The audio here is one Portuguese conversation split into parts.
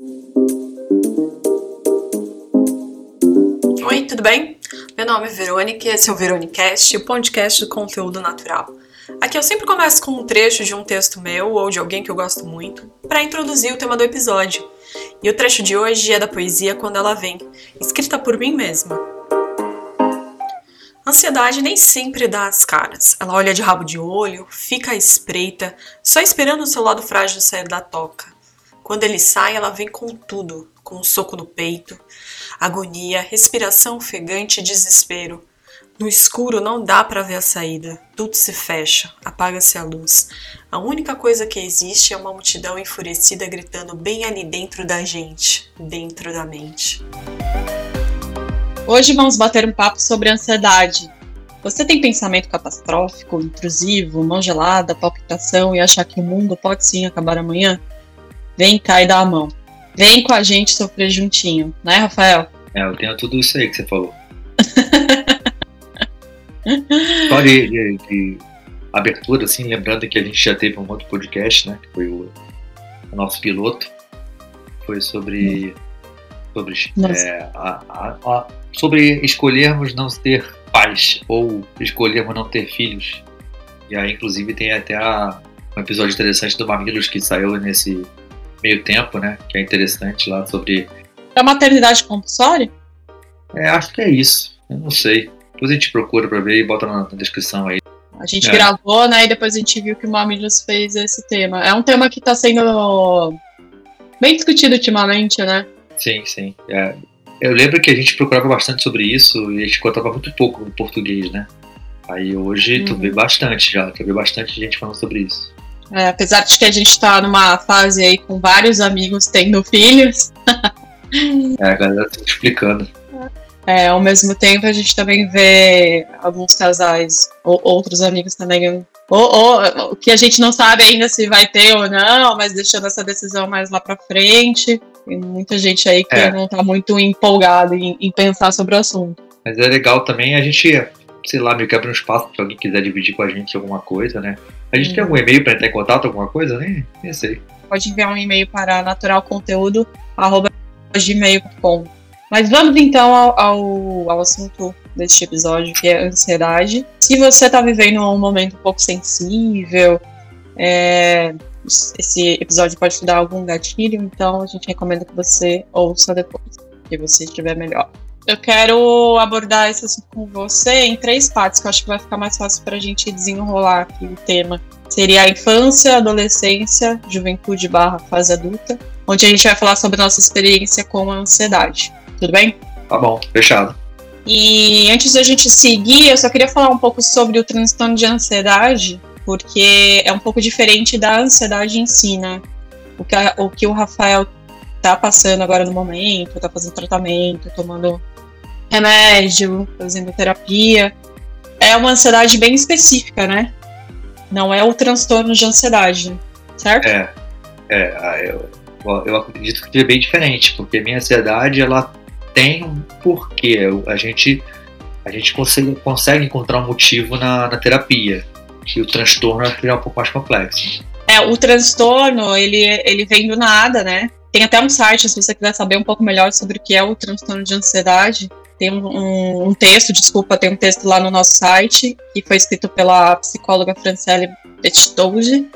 Oi, tudo bem? Meu nome é Verônica e esse é o Veronicast, o podcast do conteúdo natural. Aqui eu sempre começo com um trecho de um texto meu ou de alguém que eu gosto muito para introduzir o tema do episódio. E o trecho de hoje é da poesia Quando Ela Vem, escrita por mim mesma. Ansiedade nem sempre dá as caras. Ela olha de rabo de olho, fica à espreita, só esperando o seu lado frágil sair da toca. Quando ele sai, ela vem com tudo, com um soco no peito, agonia, respiração ofegante e desespero. No escuro não dá para ver a saída. Tudo se fecha, apaga-se a luz. A única coisa que existe é uma multidão enfurecida gritando bem ali dentro da gente, dentro da mente. Hoje vamos bater um papo sobre ansiedade. Você tem pensamento catastrófico, intrusivo, mão gelada, palpitação e achar que o mundo pode sim acabar amanhã? Vem cá e dá a mão. Vem com a gente sofrer juntinho, né, Rafael? É, eu tenho tudo isso aí que você falou. Só de, de, de, abertura, assim, lembrando que a gente já teve um outro podcast, né? Que foi o, o nosso piloto. Foi sobre. Sobre, é, a, a, a, sobre escolhermos não ter pais ou escolhermos não ter filhos. E aí, inclusive, tem até um episódio interessante do Mamilos que saiu nesse meio tempo, né? Que é interessante lá sobre. É maternidade compulsória? É, acho que é isso. Eu não sei. Depois a gente procura pra ver e bota na, na descrição aí. A gente é. gravou, né? E depois a gente viu que o Mamilos fez esse tema. É um tema que tá sendo bem discutido ultimamente, né? Sim, sim. É, eu lembro que a gente procurava bastante sobre isso e a gente contava muito pouco em português, né? Aí hoje uhum. tu vê bastante já, tu vê bastante gente falando sobre isso. É, apesar de que a gente tá numa fase aí com vários amigos tendo filhos. é, a galera tá explicando. É, ao mesmo tempo, a gente também vê alguns casais, ou outros amigos também, ou, ou que a gente não sabe ainda se vai ter ou não, mas deixando essa decisão mais lá pra frente. Tem muita gente aí que é. não tá muito empolgada em, em, pensar sobre o assunto. Mas é legal também a gente, sei lá, meio que abrir um espaço se alguém quiser dividir com a gente alguma coisa, né? A gente tem algum e-mail para entrar em contato, alguma coisa? Nem, nem sei. Pode enviar um e-mail para naturalconteúdo.gmail.com mas vamos então ao, ao, ao, assunto deste episódio, que é ansiedade. Se você está vivendo um momento um pouco sensível, é, esse episódio pode te dar algum gatilho, então a gente recomenda que você ouça depois, que você estiver melhor. Eu quero abordar esse assunto com você em três partes, que eu acho que vai ficar mais fácil para a gente desenrolar aqui o tema. Seria a infância, adolescência, juventude barra fase adulta, onde a gente vai falar sobre nossa experiência com a ansiedade. Tudo bem? Tá bom, fechado. E antes da gente seguir, eu só queria falar um pouco sobre o transtorno de ansiedade, porque é um pouco diferente da ansiedade em si, né? O que, a, o, que o Rafael tá passando agora no momento, tá fazendo tratamento, tomando remédio, fazendo terapia, é uma ansiedade bem específica, né? Não é o transtorno de ansiedade, certo? É, é eu, eu acredito que é bem diferente, porque a minha ansiedade, ela tem um porquê. A gente, a gente consegue, consegue encontrar um motivo na, na terapia, que o transtorno é um pouco mais complexo. É, o transtorno, ele, ele vem do nada, né? Tem até um site, se você quiser saber um pouco melhor sobre o que é o transtorno de ansiedade, tem um, um, texto, desculpa, tem um texto lá no nosso site, que foi escrito pela psicóloga Franciele Petitouge,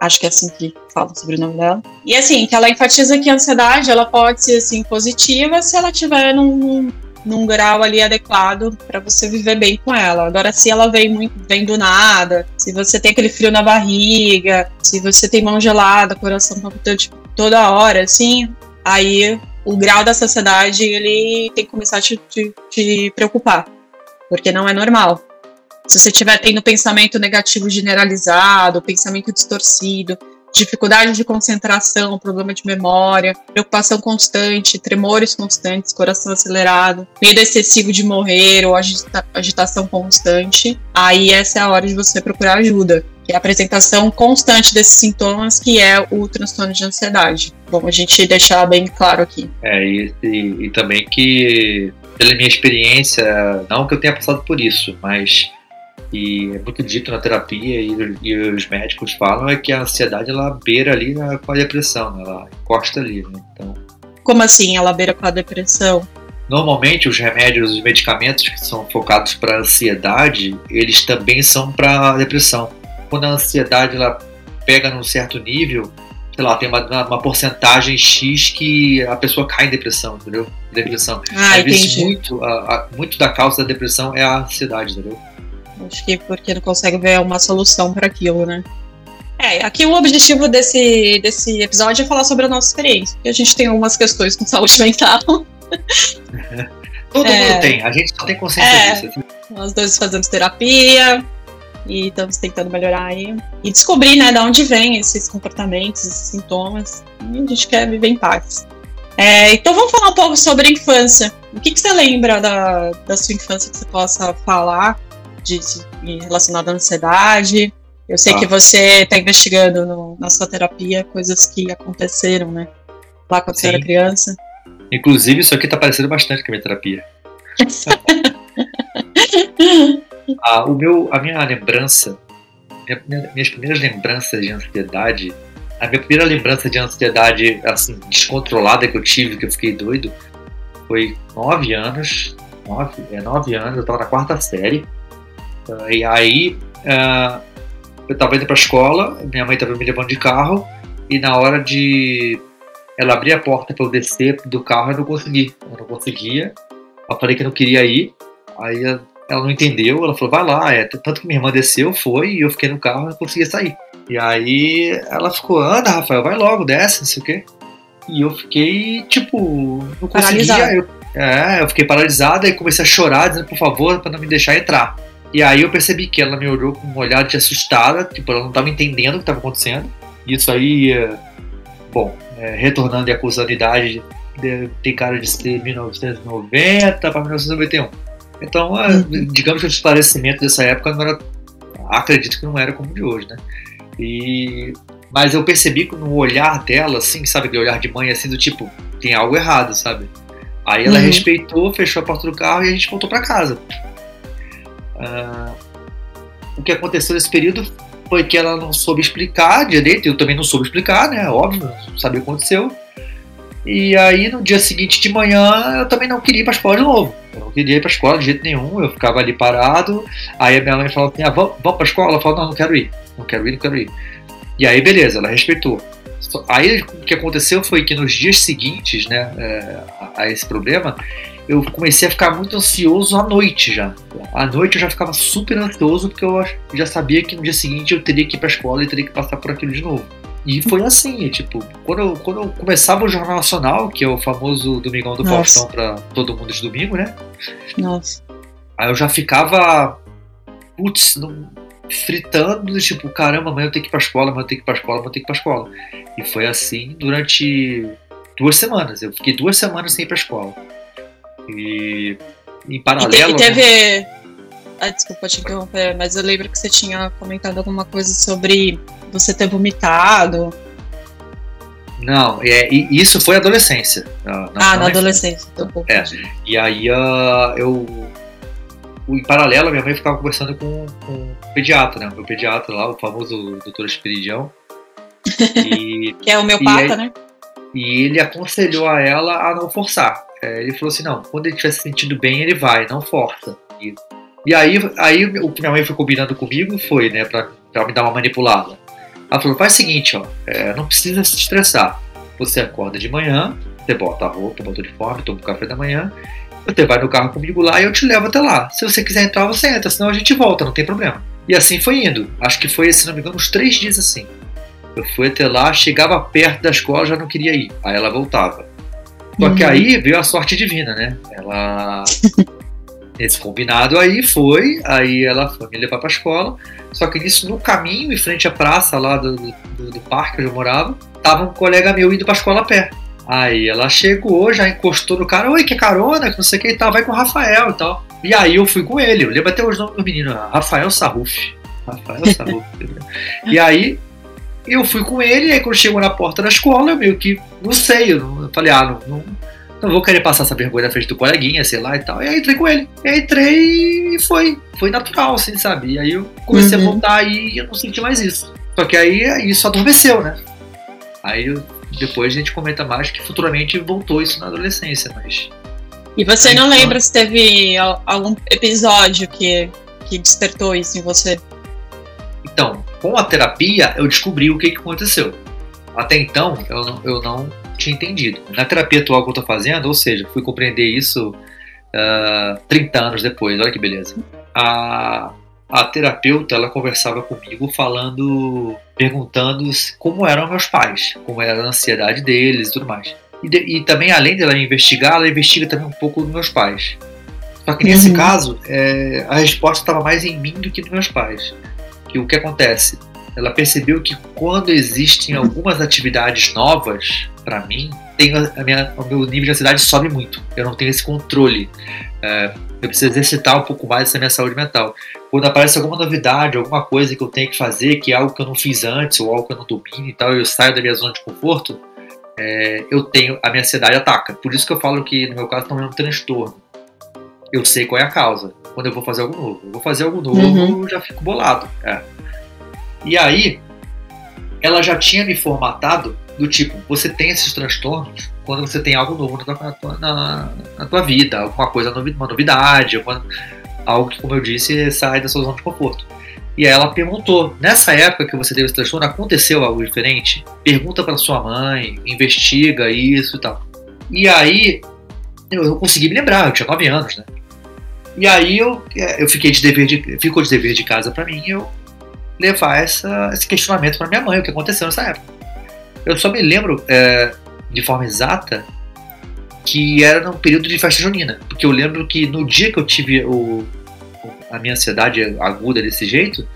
acho que é assim que fala sobre o nome dela. E assim, que ela enfatiza que a ansiedade ela pode ser assim positiva se ela tiver num, num grau ali adequado para você viver bem com ela. Agora, se ela vem muito vem do nada, se você tem aquele frio na barriga, se você tem mão gelada, coração palpitando tipo, toda hora, assim, aí o grau da ansiedade ele tem que começar a te, te, te preocupar, porque não é normal. Se você estiver tendo pensamento negativo generalizado, pensamento distorcido, dificuldade de concentração, problema de memória, preocupação constante, tremores constantes, coração acelerado, medo excessivo de morrer ou agita agitação constante, aí essa é a hora de você procurar ajuda. É a apresentação constante desses sintomas, que é o transtorno de ansiedade. Bom, a gente deixar bem claro aqui. É, e, e, e também que, pela minha experiência, não que eu tenha passado por isso, mas E é muito dito na terapia e, e, os médicos falam é que a ansiedade ela beira ali na, com a depressão, né? ela encosta ali. Né? Então, Como assim ela beira com a depressão? Normalmente os remédios, os medicamentos que são focados para ansiedade, eles também são para depressão. Quando a ansiedade ela pega num certo nível, sei lá, tem uma, uma porcentagem X que a pessoa cai em depressão, entendeu? Depressão. Ah, Às vezes muito, a, a, muito da causa da depressão é a ansiedade, entendeu? Acho que porque não consegue ver uma solução para aquilo, né? É, aqui o objetivo desse, desse episódio é falar sobre a nossa experiência. Porque a gente tem algumas questões com saúde mental. Todo É. mundo tem, a gente só tem consciência É. disso. Nós dois fazemos terapia e estamos tentando melhorar aí. E descobrir, né, de onde vem esses comportamentos, esses sintomas. E a gente quer viver em paz. É, então vamos falar um pouco sobre a infância. O que, que você lembra da, da sua infância que você possa falar de, de relacionado à ansiedade? Eu sei Ah. que você está investigando no- na sua terapia coisas que aconteceram, né? Lá quando você era Sim. criança. Inclusive, isso aqui tá parecendo bastante com a minha terapia. Ah, o meu, a minha lembrança, minha- minha- minhas primeiras lembranças de ansiedade, a minha primeira lembrança de ansiedade assim descontrolada que eu tive, que eu fiquei doido, foi nove anos, nove, é nove anos, eu estava na quarta série, e aí ah, eu estava indo para a escola, minha mãe estava me levando de carro e na hora de ela abrir a porta para eu descer do carro eu não consegui, eu não conseguia, eu falei que eu não queria ir, aí ela não entendeu, ela falou, vai lá, é, tanto que minha irmã desceu, foi, e eu fiquei no carro e não conseguia sair. E aí ela ficou, anda, Rafael, vai logo, desce, não sei o quê. E eu fiquei, tipo, não conseguia. Eu, é, eu fiquei paralisada e comecei a chorar, dizendo, por favor, para não me deixar entrar. E aí eu percebi que ela me olhou com um olhar de assustada, tipo, ela não estava entendendo o que estava acontecendo. Isso aí, é, bom, é, retornando e acusando a idade, de- tem cara de ser 1990 para 1991. Então, ah, Uhum. digamos que o esclarecimento dessa época não era, acredito que não era como o de hoje, né? E, mas eu percebi que no olhar dela, assim, sabe, aquele olhar de mãe, assim, do tipo, tem algo errado, sabe? Aí ela Uhum. respeitou, fechou a porta do carro e a gente voltou para casa. Ah, o que aconteceu nesse período foi que ela não soube explicar direito, eu também não soube explicar, né? Óbvio, não sabia o que aconteceu. E aí no dia seguinte de manhã eu também não queria ir pra escola de novo. Não queria ir pra escola de jeito nenhum, eu ficava ali parado. Aí a minha mãe falou assim: ah, vamos, vamos pra escola? Eu falei: não, não quero ir, não quero ir, não quero ir. E aí beleza, ela respeitou. Aí o que aconteceu foi que nos dias seguintes, né, é, a, a esse problema, eu comecei a ficar muito ansioso à noite já. À noite eu já ficava super ansioso porque eu já sabia que no dia seguinte eu teria que ir pra escola e teria que passar por aquilo de novo. E foi assim, tipo, quando eu, quando eu começava o Jornal Nacional, que é o famoso Domingão do Nossa. Faustão pra todo mundo de domingo, né? Nossa. Aí eu já ficava, putz, não- fritando, tipo, caramba, amanhã eu tenho que ir pra escola, amanhã eu tenho que ir pra escola, amanhã eu tenho que ir pra escola. E foi assim durante duas semanas. Eu fiquei duas semanas sem ir pra escola. E em E, te- paralelo. e teve. Ah, desculpa te interromper, mas eu lembro que você tinha comentado alguma coisa sobre você ter vomitado. Não, é, isso foi adolescência. Na- ah, na na adolescência. Então, pouco É. E aí ah, eu. Em paralelo, minha mãe ficava conversando com, com o pediatra, né? O meu pediatra lá, o famoso doutor Esperidião. E, Que é homeopata, E aí- né? e ele aconselhou a ela a não forçar. É, ele falou assim: não, quando ele estiver se sentindo bem, ele vai, não força. E, e aí, aí o que minha mãe foi combinando comigo foi, né, pra, pra me dar uma manipulada. Ela falou: faz o seguinte, ó, é, não precisa se estressar. Você acorda de manhã, você bota a roupa, bota o uniforme, toma o café da manhã, você vai no carro comigo lá e eu te levo até lá. Se você quiser entrar, você entra, senão a gente volta, não tem problema. E assim foi indo. Acho que foi, se não me engano, uns três dias assim. Eu fui até lá, chegava perto da escola, já não queria ir. Aí ela voltava. Só que Uhum. aí veio a sorte divina, né? Ela. Esse combinado aí foi, aí ela foi me levar pra escola. Só que nisso, no caminho, em frente à praça lá do, do, do parque onde eu morava, tava um colega meu indo pra escola a pé. Aí ela chegou, já encostou no cara, oi, que carona, que não sei o que e tal, vai com o Rafael e tal. E aí eu fui com ele, eu lembro até os nomes do menino, Rafael Sarruf. Rafael Sarruf. e aí eu fui com ele, aí quando chegou na porta da escola, eu meio que, não sei, eu, não- eu falei, ah, não, não, Não vou querer passar essa vergonha na frente do coleguinha, sei lá e tal. E aí entrei com ele. E aí entrei e foi. Foi natural, assim, sabe? E aí eu comecei uhum. a voltar e eu não senti mais isso. Só que aí isso adormeceu, né? Aí depois a gente comenta mais que futuramente voltou isso na adolescência, mas. E você não lembra se teve algum episódio que, que despertou isso em você? Então, com a terapia, eu descobri o que, que aconteceu. Até então, eu não, eu não tinha entendido. Na terapia atual que eu estou fazendo, ou seja, fui compreender isso uh, ah, 30 anos depois, olha que beleza. A, a terapeuta, ela conversava comigo falando, perguntando como eram meus pais, como era a ansiedade deles e tudo mais. E, de, e também, além dela investigar, ela investiga também um pouco dos meus pais. Só que nesse uhum. caso, é, a resposta estava mais em mim do que nos meus pais. Que o que acontece? ela percebeu que quando existem algumas atividades novas para mim, tem a minha, o meu nível de ansiedade sobe muito. Eu não tenho esse controle. É, eu preciso exercitar um pouco mais essa minha saúde mental. Quando aparece alguma novidade, alguma coisa que eu tenho que fazer, que é algo que eu não fiz antes ou algo que eu não domino e tal, eu saio da minha zona de conforto, é, eu tenho a minha ansiedade ataca. Por isso que eu falo que no meu caso não é um transtorno. Eu sei qual é a causa. Quando eu vou fazer algo novo, eu vou fazer algo novo, uhum. eu já fico bolado. É. E aí, ela já tinha me formatado do tipo, você tem esses transtornos quando você tem algo novo na tua, na, na tua vida, alguma coisa, uma novidade, alguma, algo que, como eu disse, sai da sua zona de conforto. E aí ela perguntou, nessa época que você teve esse transtorno, aconteceu algo diferente? Pergunta para sua mãe, investiga isso e tal. E aí, eu, eu consegui me lembrar, eu tinha 9 anos, né? E aí eu, eu fiquei de dever de, ficou de dever de casa para mim eu levar essa, esse questionamento para minha mãe, o que aconteceu nessa época. Eu só me lembro é, de forma exata que era no período de festa junina, porque eu lembro que no dia que eu tive o, a minha ansiedade aguda desse jeito,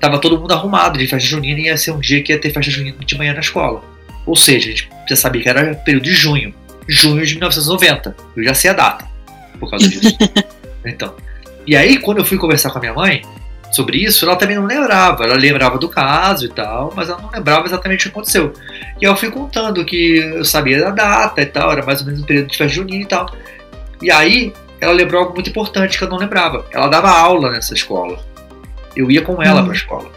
tava todo mundo arrumado de festa junina e ia ser um dia que ia ter festa junina de manhã na escola. Ou seja, a gente já sabia que era período de junho, junho de 1990. Eu já sei a data por causa disso. então, e aí quando eu fui conversar com a minha mãe, sobre isso, ela também não lembrava. Ela lembrava do caso e tal, mas ela não lembrava exatamente o que aconteceu. E eu fui contando que eu sabia da data e tal, era mais ou menos no período de festa junina e tal. E aí, ela lembrou algo muito importante que eu não lembrava. Ela dava aula nessa escola. Eu ia com ela uhum. para a escola.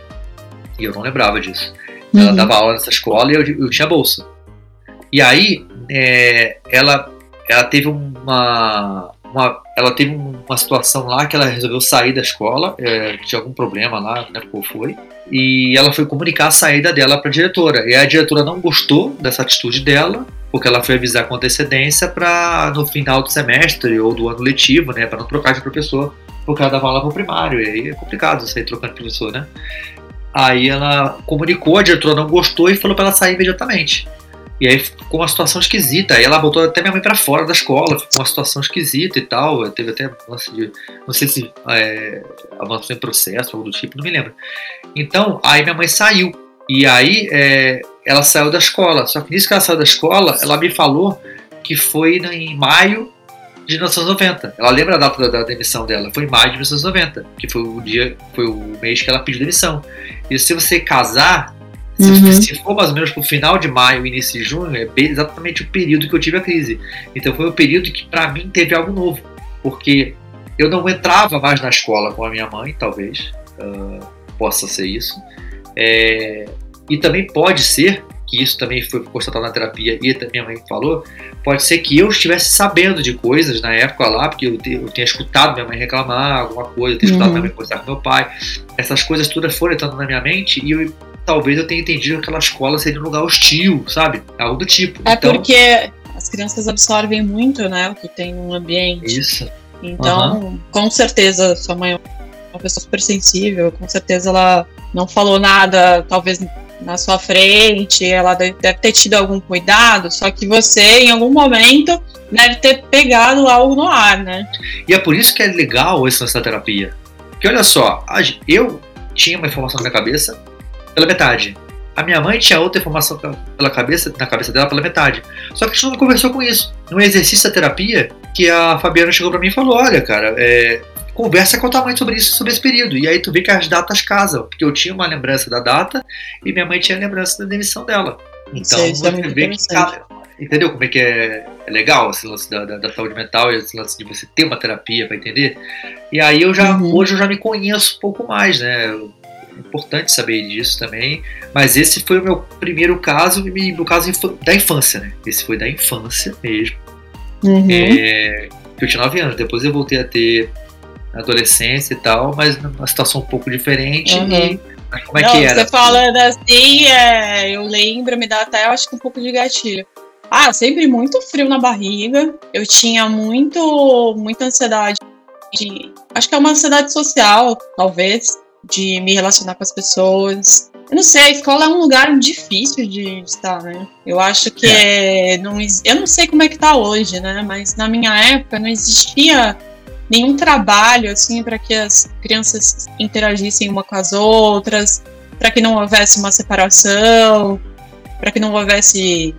E eu não lembrava disso. Uhum. Ela dava aula nessa escola e eu, eu tinha bolsa. E aí, é, ela, ela teve uma, uma, ela teve uma situação lá que ela resolveu sair da escola, é, tinha algum problema lá, né, qual foi, e ela foi comunicar a saída dela para a diretora. E a diretora não gostou dessa atitude dela, porque ela foi avisar com antecedência para no final do semestre ou do ano letivo, né, para não trocar de professor, porque ela dava aula para o primário, e aí é complicado sair trocando de professor, né? Aí ela comunicou, a diretora não gostou e falou para ela sair imediatamente. E aí ficou uma situação esquisita. Aí ela botou até minha mãe para fora da escola, ficou uma situação esquisita e tal. Teve até lance de. Não sei se é, avançou em processo, algo do tipo, não me lembro. Então, aí minha mãe saiu. E aí é, ela saiu da escola. Só que nisso que ela saiu da escola, ela me falou que foi em maio de 1990. Ela lembra a data da, da demissão dela? Foi em maio de 1990, que foi o dia, foi o mês que ela pediu demissão. E se você casar uhum. se, for mais ou menos pro final de maio, início de junho, é exatamente o período que eu tive a crise. Então foi o período que para mim teve algo novo, porque eu não entrava mais na escola com a minha mãe, talvez uh, possa ser isso. É, e também pode ser que isso também foi constatado na terapia e minha mãe falou, pode ser que eu estivesse sabendo de coisas na época lá, porque eu, te, eu tinha escutado minha mãe reclamar alguma coisa, eu tinha escutado uhum. minha mãe conversar com meu pai, essas coisas todas foram entrando na minha mente e eu talvez eu tenha entendido que aquela escola seria um lugar hostil, sabe? Algo do tipo. É então, porque as crianças absorvem muito, né, o que tem no ambiente. Isso. Então, uhum. com certeza, sua mãe é uma pessoa super sensível, com certeza ela não falou nada, talvez na sua frente, ela deve ter tido algum cuidado, só que você, em algum momento, deve ter pegado algo no ar, né? E é por isso que é legal essa terapia. Porque olha só, eu tinha uma informação na minha cabeça, pela metade. A minha mãe tinha outra informação pela cabeça, na cabeça dela pela metade. Só que a gente não conversou com isso. No exercício da terapia, que a Fabiana chegou para mim e falou: Olha, cara, é, conversa com a tua mãe sobre isso, sobre esse período. E aí tu vê que as datas casam, porque eu tinha uma lembrança da data e minha mãe tinha a lembrança da demissão dela. Então, isso, é você vê que entendeu como é que é, é legal esse lance da, da, da, saúde mental e esse lance de você ter uma terapia para entender. E aí eu já, uhum. hoje eu já me conheço um pouco mais, né? É importante saber disso também. Mas esse foi o meu primeiro caso, e meu caso da infância, né? Esse foi da infância mesmo. Uhum. É, eu tinha 9 anos, depois eu voltei a ter adolescência e tal, mas numa situação um pouco diferente. Uhum. E como é Não, que era? Você fala assim, é, eu lembro, me dá até, eu acho que um pouco de gatilho. Ah, sempre muito frio na barriga. Eu tinha muito, muita ansiedade. De, acho que é uma ansiedade social, talvez, de me relacionar com as pessoas. Eu não sei, a escola é um lugar difícil de estar, né? Eu acho que é. É, não, eu não sei como é que tá hoje, né? Mas na minha época não existia nenhum trabalho assim para que as crianças interagissem uma com as outras, para que não houvesse uma separação, para que não houvesse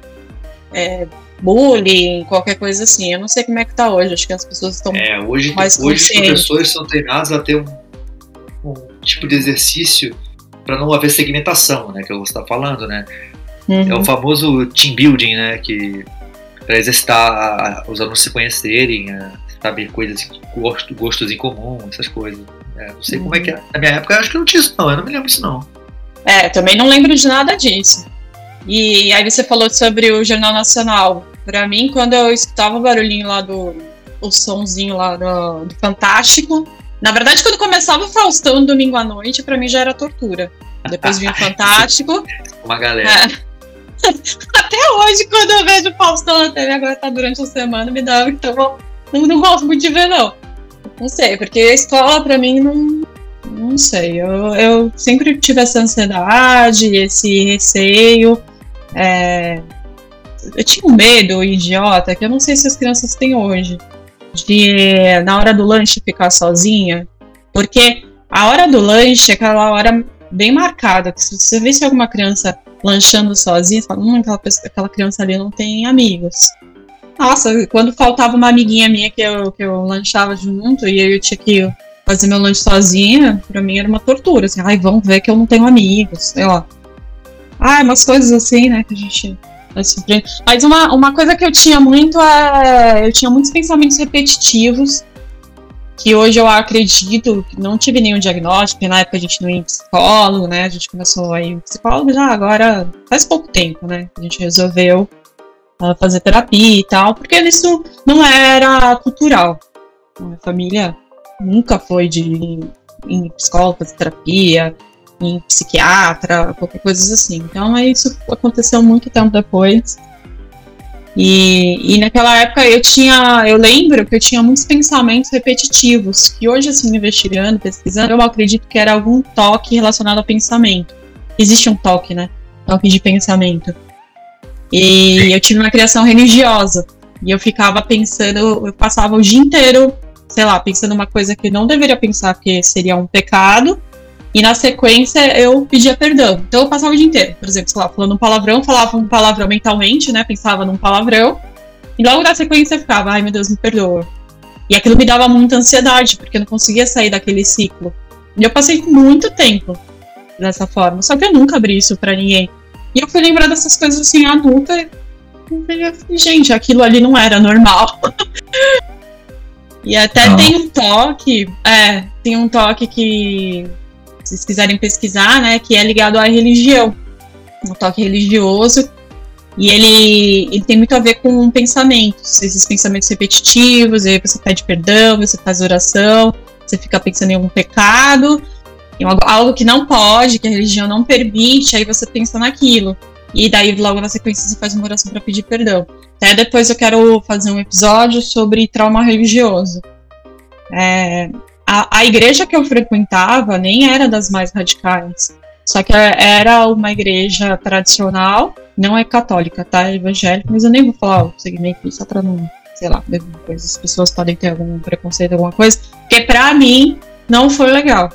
é, bullying, qualquer coisa assim. Eu não sei como é que tá hoje, acho que as pessoas estão é, hoje, mais hoje os professores são treinados a ter um, um tipo de exercício para não haver segmentação, né, que eu estar falando, né? Uhum. É o famoso team building, né, que para exercitar os alunos se conhecerem, saber coisas, gosto, gostos em comum, essas coisas. É, não sei uhum. como é que é. Na minha época, acho que não tinha isso, não. Eu não me lembro disso, não. É, também não lembro de nada disso. E aí você falou sobre o Jornal Nacional. Para mim, quando eu escutava o barulhinho lá do. o sonzinho lá do, do Fantástico. Na verdade, quando começava o Faustão domingo à noite, para mim já era tortura. Depois vinha o Fantástico. Uma galera. É. Até hoje, quando eu vejo o Faustão na TV, agora tá durante a semana, me dá. Então, não, não gosto muito de ver, não. Não sei, porque a escola pra mim não. Não sei. Eu, eu sempre tive essa ansiedade, esse receio. É, eu tinha um medo idiota, que eu não sei se as crianças têm hoje, de na hora do lanche ficar sozinha. Porque a hora do lanche é aquela hora bem marcada. Que se você vê se alguma criança lanchando sozinha, você fala, hum, aquela, aquela criança ali não tem amigos. Nossa, quando faltava uma amiguinha minha que eu, que eu lanchava junto e eu tinha que fazer meu lanche sozinha, pra mim era uma tortura. Assim, ai, vão ver que eu não tenho amigos, sei lá. Ah, umas coisas assim, né, que a gente. Mas uma, uma coisa que eu tinha muito é. Eu tinha muitos pensamentos repetitivos, que hoje eu acredito não tive nenhum diagnóstico, na época a gente não ia em psicólogo, né? A gente começou a ir em psicólogo já agora faz pouco tempo, né? A gente resolveu fazer terapia e tal, porque isso não era cultural. Minha família nunca foi de em psicólogo, fazer terapia, em psiquiatra, qualquer coisa assim. Então isso aconteceu muito tempo depois. E, e naquela época eu tinha, eu lembro que eu tinha muitos pensamentos repetitivos, que hoje assim, investigando, pesquisando, eu acredito que era algum toque relacionado ao pensamento. Existe um toque, né? Toque de pensamento. E eu tive uma criação religiosa. E eu ficava pensando, eu passava o dia inteiro, sei lá, pensando uma coisa que eu não deveria pensar que seria um pecado. E na sequência eu pedia perdão. Então eu passava o dia inteiro, por exemplo, sei lá, falando um palavrão, falava um palavrão mentalmente, né? Pensava num palavrão. E logo na sequência eu ficava, ai meu Deus, me perdoa. E aquilo me dava muita ansiedade, porque eu não conseguia sair daquele ciclo. E eu passei muito tempo dessa forma. Só que eu nunca abri isso para ninguém. E eu fui lembrar dessas coisas assim, adulta. E, gente, aquilo ali não era normal. e até ah. tem um toque, é, tem um toque que, se vocês quiserem pesquisar, né, que é ligado à religião. Um toque religioso. E ele, ele tem muito a ver com pensamentos, esses pensamentos repetitivos, aí você pede perdão, você faz oração, você fica pensando em algum pecado, algo que não pode, que a religião não permite, aí você pensa naquilo. E daí, logo na sequência, você faz uma oração para pedir perdão. Até depois eu quero fazer um episódio sobre trauma religioso. É, a, a igreja que eu frequentava nem era das mais radicais. Só que era uma igreja tradicional, não é católica, tá? É evangélica, mas eu nem vou falar o segmento só pra não, sei lá, as pessoas podem ter algum preconceito, alguma coisa. Porque pra mim não foi legal.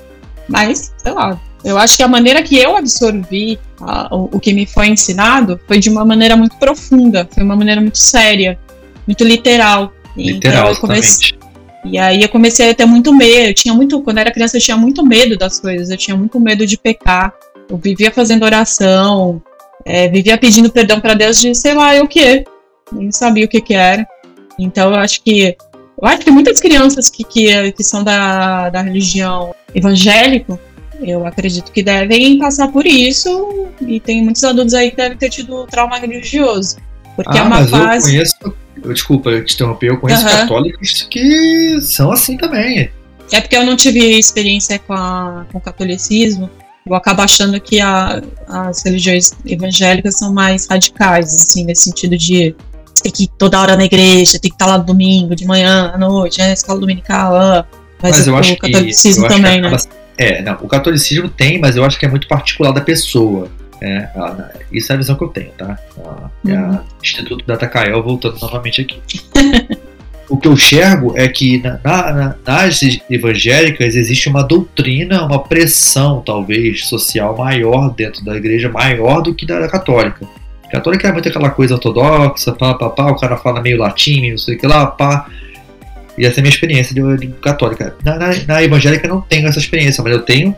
Mas, sei lá, eu acho que a maneira que eu absorvi a, o, o, que me foi ensinado foi de uma maneira muito profunda, foi uma maneira muito séria, muito literal. Literal, então, eu comecei, E aí eu comecei a ter muito medo. Eu tinha muito, quando eu era criança, eu tinha muito medo das coisas. Eu tinha muito medo de pecar. Eu vivia fazendo oração, é, vivia pedindo perdão para Deus de sei lá o que. nem sabia o que que era. Então eu acho que eu acho que muitas crianças que, que, que são da, da religião evangélica, eu acredito que devem passar por isso, e tem muitos adultos aí que devem ter tido trauma religioso. Porque ah, é uma mas fase. eu conheço, eu, desculpa eu te interromper, eu conheço Aham. católicos que são assim também. É porque eu não tive experiência com, a, com o catolicismo. Eu acabo achando que a- as religiões evangélicas são mais radicais, assim, nesse sentido de ter que ir toda hora na igreja, tem que estar lá no domingo, de manhã, à noite, né, escola dominical, ah. mas, Mas eu o acho que. catolicismo acho que também, né? acaba- É, não, o catolicismo tem, mas eu acho que é muito particular da pessoa. É, a- isso é a visão que eu tenho, tá? A- É Uhum. a Instituto Data Kael voltando novamente aqui. o que eu enxergo é que na- na- na- nas evangélicas existe uma doutrina, uma pressão, talvez, social maior dentro da igreja, maior do que da católica. A católica é muito aquela coisa ortodoxa, pá, pá, pá, o cara fala meio latim, não sei o que lá, pá. E essa é a minha experiência de, de católica. Na, na, na evangélica eu não tenho essa experiência, mas eu tenho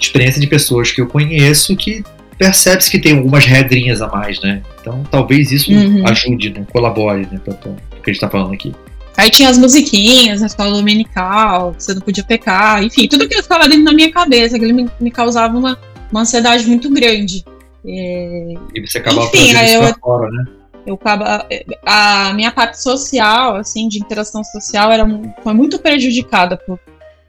experiência de pessoas que eu conheço que percebe-se que tem algumas regrinhas a mais, né? Então talvez isso Uhum. ajude, né? colabore, né? Pra, pra, o que a gente tá falando aqui. Aí tinha as musiquinhas na escola dominical, que você não podia pecar, enfim, tudo que ficava dentro da minha cabeça, aquilo me, me causava uma, uma ansiedade muito grande. É, E você acaba Enfim, isso eu- pra fora, né? eu acaba, a minha parte social, assim, de interação social, era, foi muito prejudicada, por,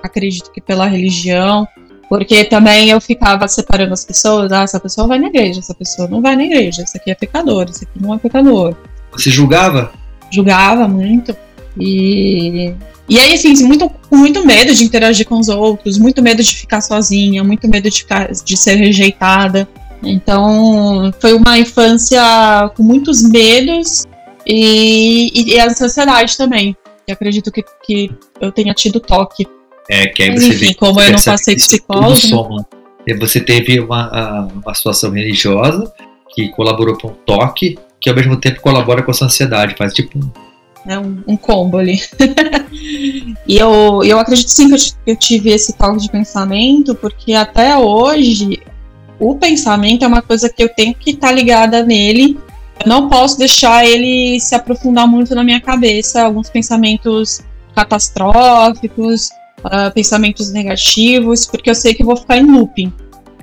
acredito que pela religião, porque também eu ficava separando as pessoas, ah, essa pessoa vai na igreja, essa pessoa não vai na igreja, esse aqui é pecador, esse aqui não é pecador. Você julgava? julgava muito. E, e aí, assim, muito, com muito medo de interagir com os outros, muito medo de ficar sozinha, muito medo de, ficar, de ser rejeitada. Então, foi uma infância com muitos medos e, e, e a ansiedade também. E acredito que, que eu tenha tido toque. É, que aí Mas, você enfim, vê, como eu não passei psicólogo, né? soma. E Você teve uma, uma situação religiosa que colaborou para um toque, que ao mesmo tempo colabora com a sua ansiedade, faz tipo um É um, um combo ali. e eu, eu acredito sim que eu, eu tive esse toque de pensamento, porque até hoje o pensamento é uma coisa que eu tenho que estar ligada nele. Eu não posso deixar ele se aprofundar muito na minha cabeça, alguns pensamentos catastróficos, ah, pensamentos negativos, porque eu sei que eu vou ficar em looping.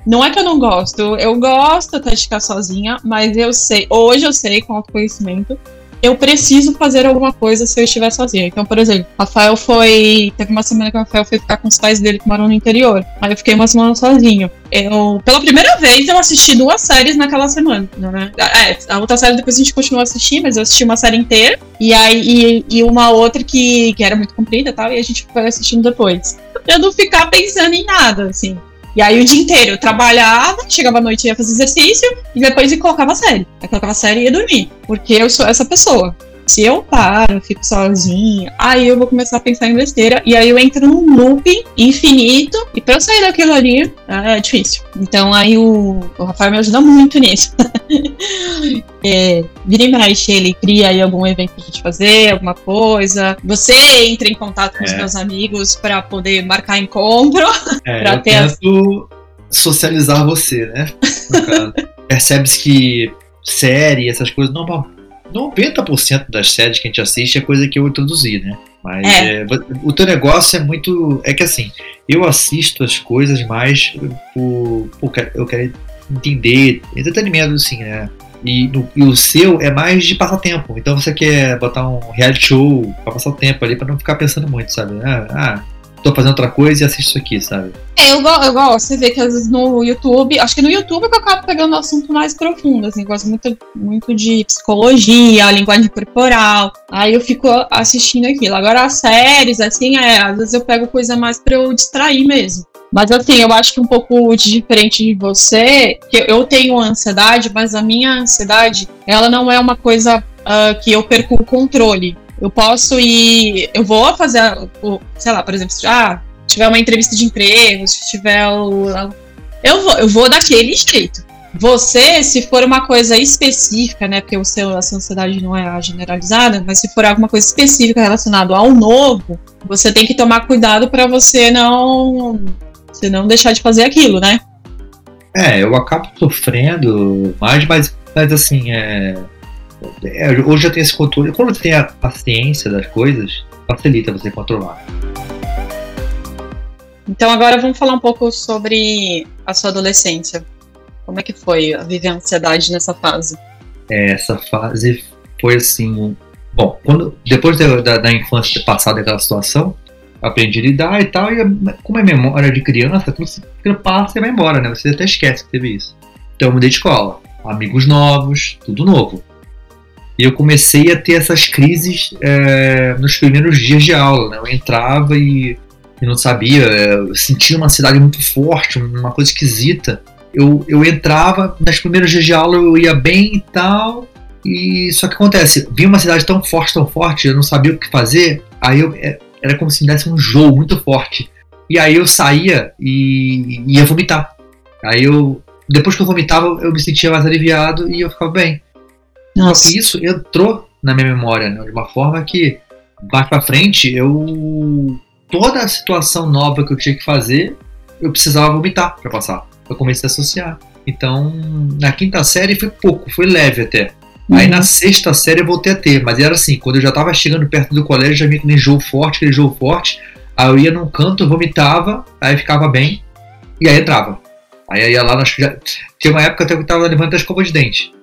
Não é que eu não gosto, eu gosto até de ficar sozinha, mas eu sei, hoje eu sei com autoconhecimento eu preciso fazer alguma coisa se eu estiver sozinha. Então, por exemplo, Rafael foi. Teve uma semana que o Rafael foi ficar com os pais dele que moram no interior. Aí eu fiquei uma semana sozinho. Eu, pela primeira vez, eu assisti duas séries naquela semana, né? É, a outra série depois a gente continuou a assistir, mas eu assisti uma série inteira. E aí, e, e uma outra que, que era muito comprida e tal, e a gente foi assistindo depois. Eu não ficar pensando em nada, assim. E aí o dia inteiro eu trabalhava, chegava à noite ia fazer exercício e depois eu colocava série. Aí colocava série e ia dormir. Porque eu sou essa pessoa. Se eu paro, fico sozinha, aí eu vou começar a pensar em besteira e aí eu entro num looping infinito e pra eu sair daquilo ali é difícil. Então aí o, o Rafael me ajuda muito nisso. é, vira e mexe, ele cria aí algum evento pra gente fazer, alguma coisa. Você entra em contato com os É. meus amigos pra poder marcar encontro. É, Pra eu ter tento socializar você, né? Percebes que série, essas coisas, não, 90% das séries que a gente assiste é coisa que eu introduzi, né? Mas É. é, o teu negócio é muito. É que assim, eu assisto as coisas mais por. por eu quero entender, entretenimento, assim, né? E, no- e o seu é mais de passatempo. Então você quer botar um reality show pra passar o tempo ali, pra não ficar pensando muito, sabe? Ah, ah tô fazendo outra coisa e assisto isso aqui, sabe? É, eu, go- eu gosto, você vê que às vezes no YouTube, acho que no YouTube é que eu acabo pegando assunto mais profundo, assim, gosto muito, muito de psicologia, linguagem corporal, aí eu fico assistindo aquilo. Agora as séries, assim, é, às vezes eu pego coisa mais pra eu distrair mesmo. Mas assim, eu acho que um pouco de diferente de você, que eu tenho ansiedade, mas a minha ansiedade, ela não é uma coisa ah, que eu perco o controle. Eu posso ir, eu vou fazer, sei lá, por exemplo, se ah, tiver uma entrevista de emprego, se tiver o. Eu vou, eu vou daquele jeito. Você, se for uma coisa específica, né? Porque o seu, a sua ansiedade não é a generalizada, mas se for alguma coisa específica relacionada ao novo, você tem que tomar cuidado para você não. Você não deixar de fazer aquilo, né? É, eu acabo sofrendo mais, mas, mas assim, é, é, hoje já tem esse controle. Quando você tem a paciência das coisas, facilita você controlar. Então agora vamos falar um pouco sobre a sua adolescência. Como é que foi a viver a ansiedade nessa fase? É, essa fase foi assim. Bom, quando, depois da, da, da infância ter passado aquela situação, aprendi a lidar e tal, e como é memória de criança, tudo passa e vai embora, né? Você até esquece que teve isso. Então eu mudei de escola, amigos novos, tudo novo. E eu comecei a ter essas crises é, nos primeiros dias de aula, né? Eu entrava e, e não sabia, é, eu sentia uma ansiedade muito forte, uma coisa esquisita. Eu, eu entrava, nos primeiros dias de aula eu ia bem e tal, e só que acontece, vinha uma cidade tão forte, tão forte, eu não sabia o que fazer, aí eu, é, era como se me desse um jogo muito forte. E aí eu saía e ia vomitar. Aí eu, depois que eu vomitava, eu me sentia mais aliviado e eu ficava bem. Nossa. Só que isso entrou na minha memória, né, de uma forma que, mais pra frente, eu. Toda a situação nova que eu tinha que fazer, eu precisava vomitar para passar. Eu comecei a associar. Então, na quinta série foi pouco, foi leve até. Uhum. Aí na sexta série eu voltei a ter, mas era assim, quando eu já tava chegando perto do colégio, já vinha aquele enjoo forte, aquele enjoo forte. Aí eu ia num canto, vomitava, aí ficava bem, e aí entrava. Aí eu ia lá, já, tinha uma época até que eu tava levantando a escova de dente.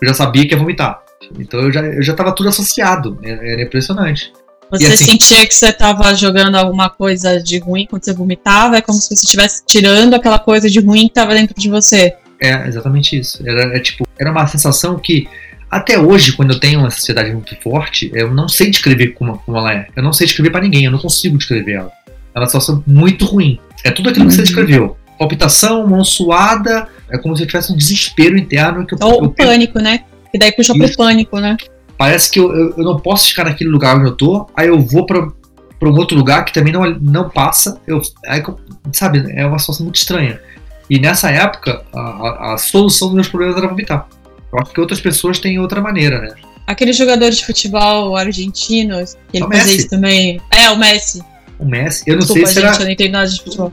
Eu já sabia que ia vomitar. Então eu já, eu já tava tudo associado. Era impressionante. Você assim, sentia que você estava jogando alguma coisa de ruim quando você vomitava? É como se você estivesse tirando aquela coisa de ruim que estava dentro de você. É, exatamente isso. Era, é, tipo, era uma sensação que até hoje, quando eu tenho uma sociedade muito forte, eu não sei descrever como, como ela é. Eu não sei descrever para ninguém, eu não consigo descrever ela. É uma situação muito ruim. É tudo aquilo que você uhum. descreveu. Palpitação, mão suada, é como se eu tivesse um desespero interno. Que eu, Ou o pânico, né? E daí puxa pro pânico, né? Parece que eu, eu, eu, não posso ficar naquele lugar onde eu tô, aí eu vou pra, pra um outro lugar que também não, não passa. Eu, aí, sabe, é uma situação muito estranha. E nessa época, a, a, solução dos meus problemas era vomitar. Eu acho que outras pessoas têm outra maneira, né? Aquele jogador de futebol argentino, ele é fazia isso também. É, o Messi. O Messi, eu não Desculpa, sei se gente, era. Eu não entendo nada de futebol.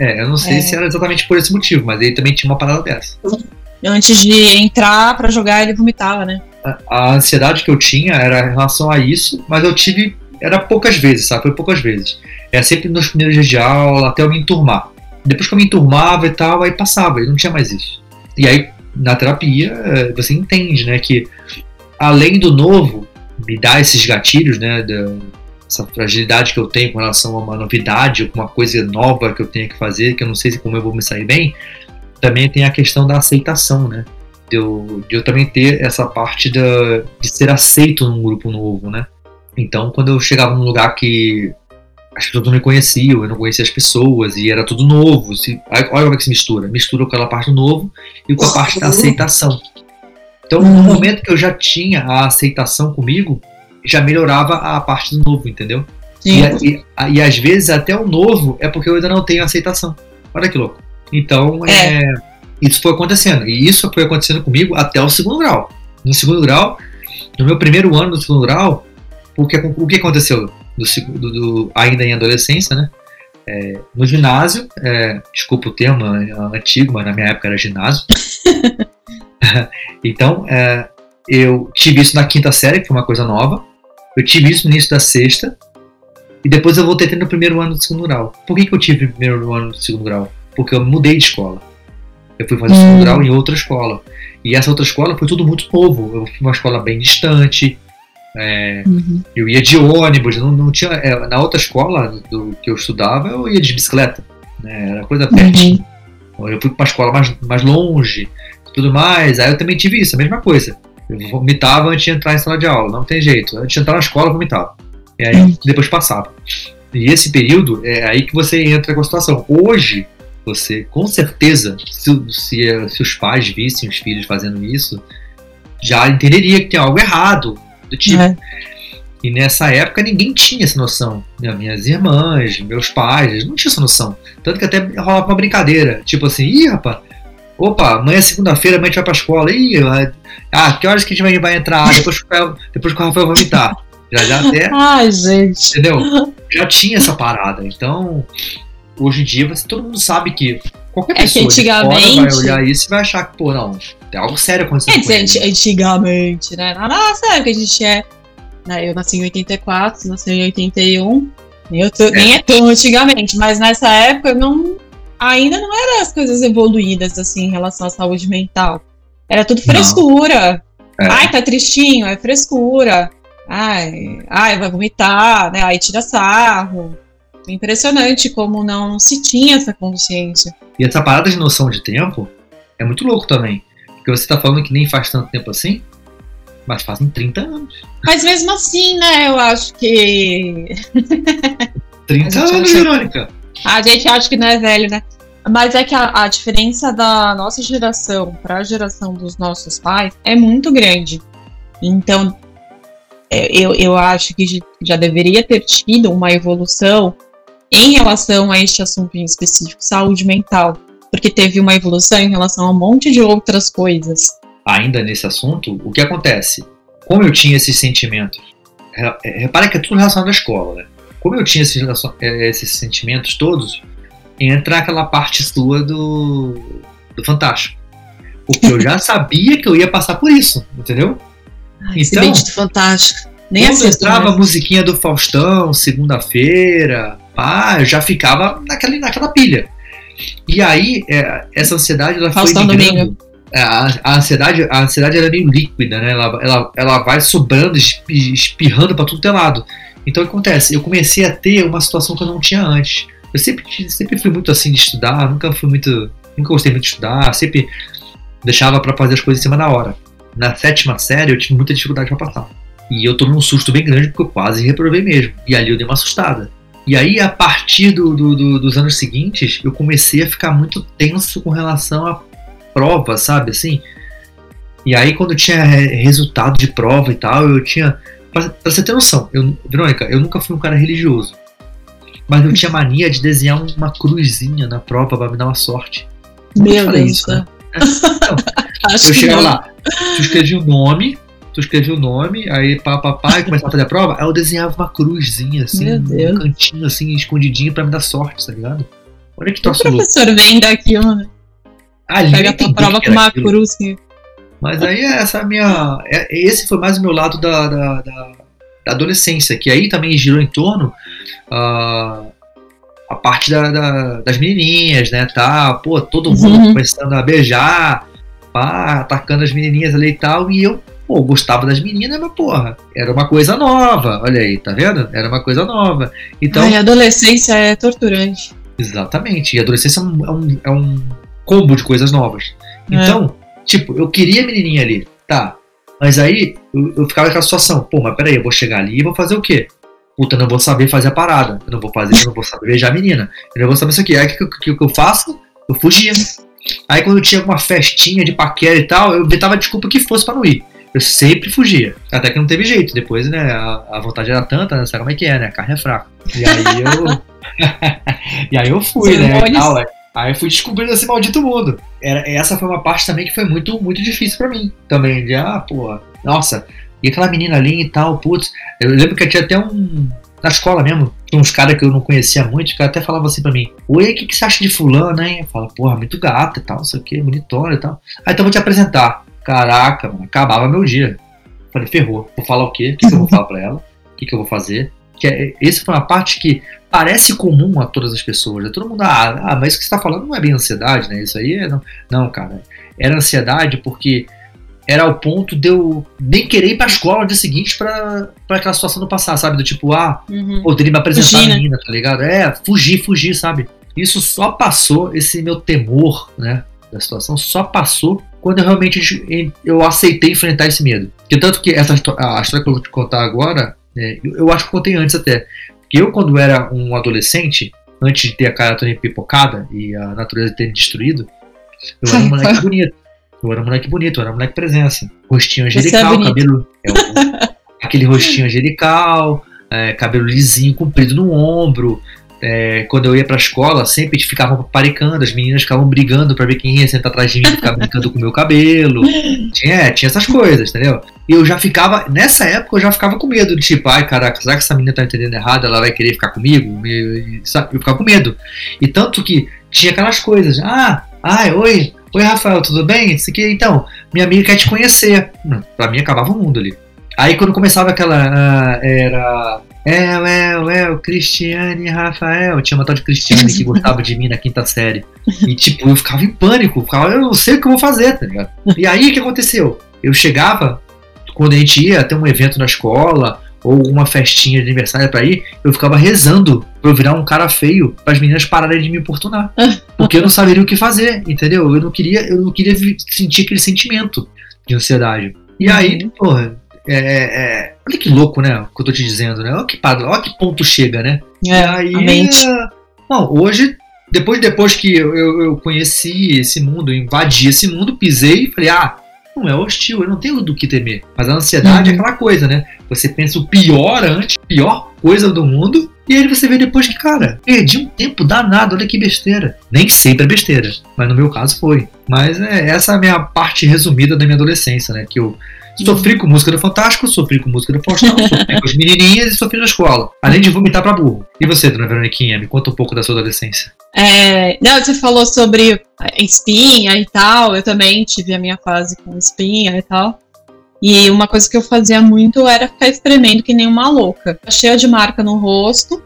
É, eu não sei é. se era exatamente por esse motivo, mas ele também tinha uma parada dessa. Antes de entrar para jogar, ele vomitava, né? A, a, ansiedade que eu tinha era em relação a isso, mas eu tive. Era poucas vezes, sabe? Foi poucas vezes. Era sempre nos primeiros dias de aula, até eu me enturmar. Depois que eu me enturmava e tal, aí passava, e não tinha mais isso. E aí, na terapia, eh, você entende, né, que além do novo me dar esses gatilhos, né, essa fragilidade que eu tenho com relação a uma novidade, uma coisa nova que eu tenho que fazer, que eu não sei como eu vou me sair bem, também tem a questão da aceitação, né? De eu, de eu também ter essa parte da, de ser aceito num grupo novo, né? Então, quando eu chegava num lugar que as pessoas não me conheciam, eu não conhecia as pessoas e era tudo novo. Se, olha como é que se mistura. Mistura com aquela parte do novo e com a parte da aceitação. Então, no momento que eu já tinha a aceitação comigo, já melhorava a parte do novo, entendeu? E, e, e, às vezes até o novo é porque eu ainda não tenho aceitação. Olha que louco. Então, é. É, isso foi acontecendo. E isso foi acontecendo comigo até o segundo grau. No segundo grau, no meu primeiro ano do segundo grau, o que, o que aconteceu? Do, do, do ainda em adolescência, né? É, no ginásio, é, desculpa o termo é antigo, mas na minha época era ginásio. então, é, eu tive isso na quinta série, que foi uma coisa nova. Eu tive isso no início da sexta. E depois eu voltei ter no primeiro ano do segundo grau. Por que, que eu tive no primeiro ano do segundo grau? Porque eu mudei de escola. Eu fui fazer hum. segundo grau em outra escola. E essa outra escola foi tudo muito novo. Eu fui uma escola bem distante. É, uhum. Eu ia de ônibus, não, não tinha. É, na outra escola do que eu estudava, eu ia de bicicleta. Né, era coisa pertinho. Uhum. Eu fui para uma escola mais, mais longe, tudo mais. Aí eu também tive isso, a mesma coisa. Eu vomitava antes de entrar em sala de aula, não tem jeito. Antes de entrar na escola, eu vomitava. E aí hum. depois passava. E esse período é aí que você entra com a situação. Hoje, você, com certeza, se, se, se os pais vissem os filhos fazendo isso, já entenderia que tem algo errado. Do tipo. É. E nessa época ninguém tinha essa noção. Minhas irmãs, meus pais, não tinham essa noção. Tanto que até rolava uma brincadeira. Tipo assim, ih, rapaz, opa, amanhã é segunda-feira, amanhã a gente vai pra escola. Ih, ah, que horas que a gente vai, entrar? Depois, depois que o Rafael vomitar. Já, já até. Ai, gente. Entendeu? Já tinha essa parada. Então, hoje em dia, você, todo mundo sabe que qualquer é pessoa que antigamente... vai olhar isso e vai achar que, pô, não, Tem algo sério acontecendo. Quer dizer, antigamente, né? Na nossa época a gente é. Né, eu nasci em 84, você nasceu em 81. Eu tô, é. Nem é tão antigamente, mas nessa época não, ainda não eram as coisas evoluídas assim em relação à saúde mental. Era tudo frescura. É. Ai, tá tristinho, é frescura. Ai, ai, vai vomitar, né? Aí tira sarro. Impressionante como não se tinha essa consciência. E essa parada de noção de tempo é muito louco também. Porque você tá falando que nem faz tanto tempo assim, mas fazem 30 anos. Mas mesmo assim, né, eu acho que. 30 anos. Verônica. A gente acha que não é velho, né? Mas é que a, a diferença da nossa geração para a geração dos nossos pais é muito grande. Então, é, eu, eu acho que já deveria ter tido uma evolução em relação a este assunto em específico, saúde mental, porque teve uma evolução em relação a um monte de outras coisas. Ainda nesse assunto, o que acontece? Como eu tinha esses sentimentos, é, repara que é tudo relacionado à escola, né? Como eu tinha esses, é, esses sentimentos todos, entra aquela parte sua do, do Fantástico. Porque eu já sabia que eu ia passar por isso, entendeu? Ai, então, do Fantástico. Nem quando entrava a musiquinha do Faustão, segunda-feira, pá, eu já ficava naquela, naquela pilha. E aí, é, essa ansiedade ela Faustão foi migrando. É, a, a, ansiedade, a ansiedade era é meio líquida, né? Ela, ela, ela vai sobrando, espirrando para tudo que é lado. Então o que acontece? Eu comecei a ter uma situação que eu não tinha antes. Eu sempre, sempre fui muito assim de estudar, nunca fui muito. Nunca gostei muito de estudar, sempre deixava para fazer as coisas em cima da hora. Na sétima série eu tive muita dificuldade para passar. E eu tomei um susto bem grande porque eu quase reprovei mesmo. E ali eu dei uma assustada. E aí, a partir do, do, do, dos anos seguintes, eu comecei a ficar muito tenso com relação à prova, sabe? Assim. E aí, quando tinha resultado de prova e tal, eu tinha. Pra, pra você ter noção, eu, Verônica, eu nunca fui um cara religioso. Mas eu tinha mania de desenhar uma cruzinha na prova pra me dar uma sorte. Meu Deus. Isso, né? então, eu chegava lá, tu escrevia o nome, tu escrevia o nome, aí pá, pá, pá, e começava a fazer a prova, aí eu desenhava uma cruzinha, assim, um cantinho, assim, escondidinho pra me dar sorte, tá ligado? Olha que troço louco. O professor vem daqui, mano. Ali Pega a tua prova com uma aquilo. cruz. Mas aí essa minha. É, esse foi mais o meu lado da, da, da, da adolescência, que aí também girou em torno. Uh, a parte da, da, das menininhas, né, tá, pô, todo mundo uhum. começando a beijar, pá, atacando as menininhas ali e tal, e eu, pô, gostava das meninas, mas porra, era uma coisa nova, olha aí, tá vendo? Era uma coisa nova. Então, Ai, a adolescência é torturante. Exatamente, e a adolescência é um, é um, é um combo de coisas novas. É. Tipo, eu queria a menininha ali, tá, mas aí eu, eu ficava naquela situação, pô, mas peraí, eu vou chegar ali e vou fazer o quê? puta, eu não vou saber fazer a parada, eu não vou fazer, eu não vou saber beijar a menina, eu não vou saber isso aqui. Aí o que, que, que, eu faço? Eu fugia. Aí quando eu tinha alguma festinha de paquera e tal, eu inventava desculpa que fosse para não ir. Eu sempre fugia. Até que não teve jeito. Depois, né, a, a vontade era tanta, né, sabe como é que é, né? A carne é fraca. E aí eu. e aí eu fui, Sim, né? Tal, aí fui descobrindo esse maldito mundo. Era, essa foi uma parte também que foi muito, muito difícil para mim. Também, de, ah, pô, nossa, e aquela menina ali e tal, putz. Eu lembro que tinha até um. Na escola mesmo, tinha uns caras que eu não conhecia muito, que até falavam assim pra mim: Oi, o que, que você acha de Fulano, hein? Eu falo, porra, muito gata e tal, não sei o que, bonitona e tal. Aí então vou te apresentar. Caraca, mano, acabava meu dia. Falei, ferrou. Vou falar o quê? O que, que eu vou falar pra ela? O que, que eu vou fazer? Que é, essa foi uma parte que parece comum a todas as pessoas. Né? Todo mundo, ah, ah mas isso que você está falando não é bem ansiedade, né? Isso aí é. Não, não cara. Era ansiedade porque era ao ponto de eu nem querer ir pra escola no dia seguinte pra, pra aquela situação do passar, sabe? Do tipo, ah, uhum. poderia me apresentar fugir, a né? menina, né? tá ligado? É, fugir, fugir, sabe? Isso só passou, esse meu temor, né, da situação, só passou quando eu realmente eu aceitei enfrentar esse medo. Que tanto que essa a história que eu vou te contar agora, é, eu, eu, acho que contei antes até. Que eu, quando era um adolescente, antes de ter a cara toda pipocada e a natureza ter me destruído, eu era um moleque bonito. Eu era um moleque bonito, eu era um moleque presença. Rostinho é angelical, é cabelo. É, aquele rostinho angelical, é, cabelo lisinho, comprido no ombro. É, quando eu ia pra escola, sempre ficavam paparicando, as meninas ficavam brigando para ver quem ia sentar atrás de mim ficar brincando com o meu cabelo. Tinha, tinha essas coisas, entendeu? E eu já ficava, nessa época eu já ficava com medo, de tipo, ai caraca, será que essa menina tá entendendo errado? Ela vai querer ficar comigo? Sabe? Eu ficava com medo. E tanto que tinha aquelas coisas, ah, ai, oi, Oi, Rafael, tudo bem? Isso aqui, então, minha amiga quer te conhecer. Hum, pra mim acabava o mundo ali. Aí quando começava aquela. ah, era. É, é, é, o Cristiane Rafael. Tinha uma tal de Cristiane que gostava de mim na quinta série. E tipo, eu ficava em pânico. Ficava, eu não sei o que eu vou fazer, tá ligado? E aí o que aconteceu? Eu chegava, quando a gente ia ter um evento na escola, ou uma festinha de aniversário pra ir, eu ficava rezando pra eu virar um cara feio, para as meninas pararem de me importunar. Porque eu não saberia o que fazer, entendeu? Eu não queria, eu não queria sentir aquele sentimento de ansiedade. E aí, porra, é, é, olha que louco, né? O que eu tô te dizendo, né? Olha que, padrão, olha que ponto chega, né? É, e aí, a mente. é, Não, hoje, depois, depois que eu, eu, eu conheci esse mundo, invadi esse mundo, pisei e falei, ah, não é hostil, eu não tenho do que temer. Mas a ansiedade é Uhum. aquela coisa, né? Você pensa o pior antes, pior coisa do mundo, e aí você vê depois que, cara, perdi um tempo danado, olha que besteira. Nem sempre é besteira, mas no meu caso foi. Mas é, essa é a minha parte resumida da minha adolescência, né? Que eu sofri com música do Fantástico, sofri com música do Faustão, sofri com as menininhas e sofri na escola. Além de vomitar pra burro. E você, dona Veroniquinha, me conta um pouco da sua adolescência. É, não, você falou sobre a espinha e tal. Eu também tive a minha fase com espinha e tal. E uma coisa que eu fazia muito era ficar espremendo que nem uma louca. Cheia de marca no rosto.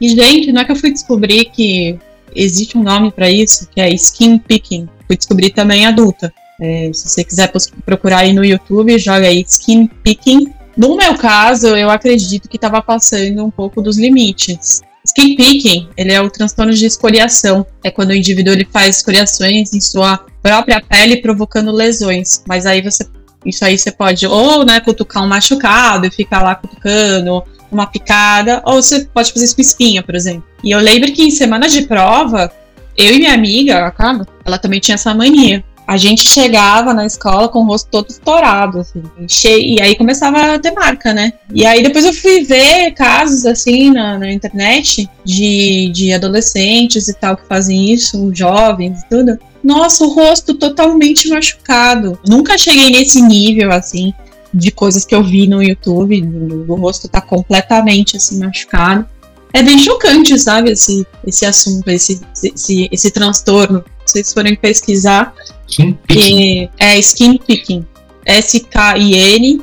E, gente, não é que eu fui descobrir que existe um nome pra isso, que é skin picking. Fui descobrir também adulta. É, se você quiser procurar aí no YouTube, joga aí skin picking. No meu caso, eu acredito que estava passando um pouco dos limites. Skin picking, ele é o transtorno de escoriação. É quando o indivíduo ele faz escoriações em sua própria pele, provocando lesões. Mas aí você, isso aí você pode ou né, cutucar um machucado e ficar lá cutucando, uma picada, ou você pode fazer isso com espinha, por exemplo. E eu lembro que em semana de prova, eu e minha amiga, a Carla, ela também tinha essa mania. A gente chegava na escola com o rosto todo estourado, assim, cheio, e aí começava a ter marca, né? E aí depois eu fui ver casos, assim, na, na internet de, de adolescentes e tal que fazem isso, jovens e tudo. Nossa, o rosto totalmente machucado. Nunca cheguei nesse nível, assim, de coisas que eu vi no YouTube, do, rosto tá completamente, assim, machucado. É bem chocante, sabe, esse, esse assunto, esse, esse, esse transtorno. Se vocês forem pesquisar, Kim Picking. que é skin picking. S-K-I-N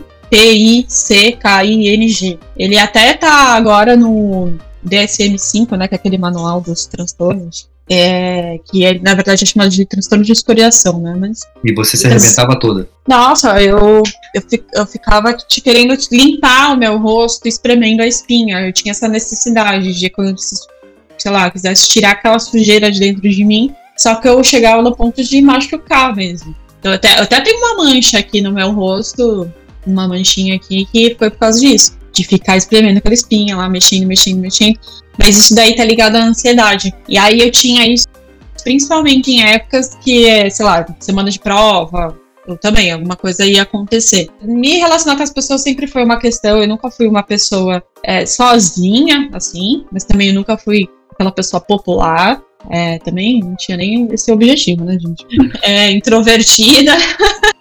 P-I-C-K-I-N-G. Ele até tá agora no DSM-5, né? Que é aquele manual dos transtornos. É, que é, na verdade é chamado de transtorno de escoriação, né? Mas E você se Mas- arrebentava toda. nossa, eu, eu, eu ficava te querendo limpar o meu rosto, espremendo a espinha. Eu tinha essa necessidade de quando, sei lá, quisesse tirar aquela sujeira de dentro de mim. Só que eu chegava no ponto de machucar mesmo. Eu até, eu até tenho uma mancha aqui no meu rosto, uma manchinha aqui, que foi por causa disso. De ficar espremendo aquela espinha lá, mexendo, mexendo, mexendo. Mas isso daí tá ligado à ansiedade. E aí eu tinha isso principalmente em épocas que, é, sei lá, semana de prova, eu também, alguma coisa ia acontecer. Me relacionar com as pessoas sempre foi uma questão, eu nunca fui uma pessoa é, sozinha, assim, mas também eu nunca fui aquela pessoa popular. É, também não tinha nem esse objetivo, né, gente? É, introvertida.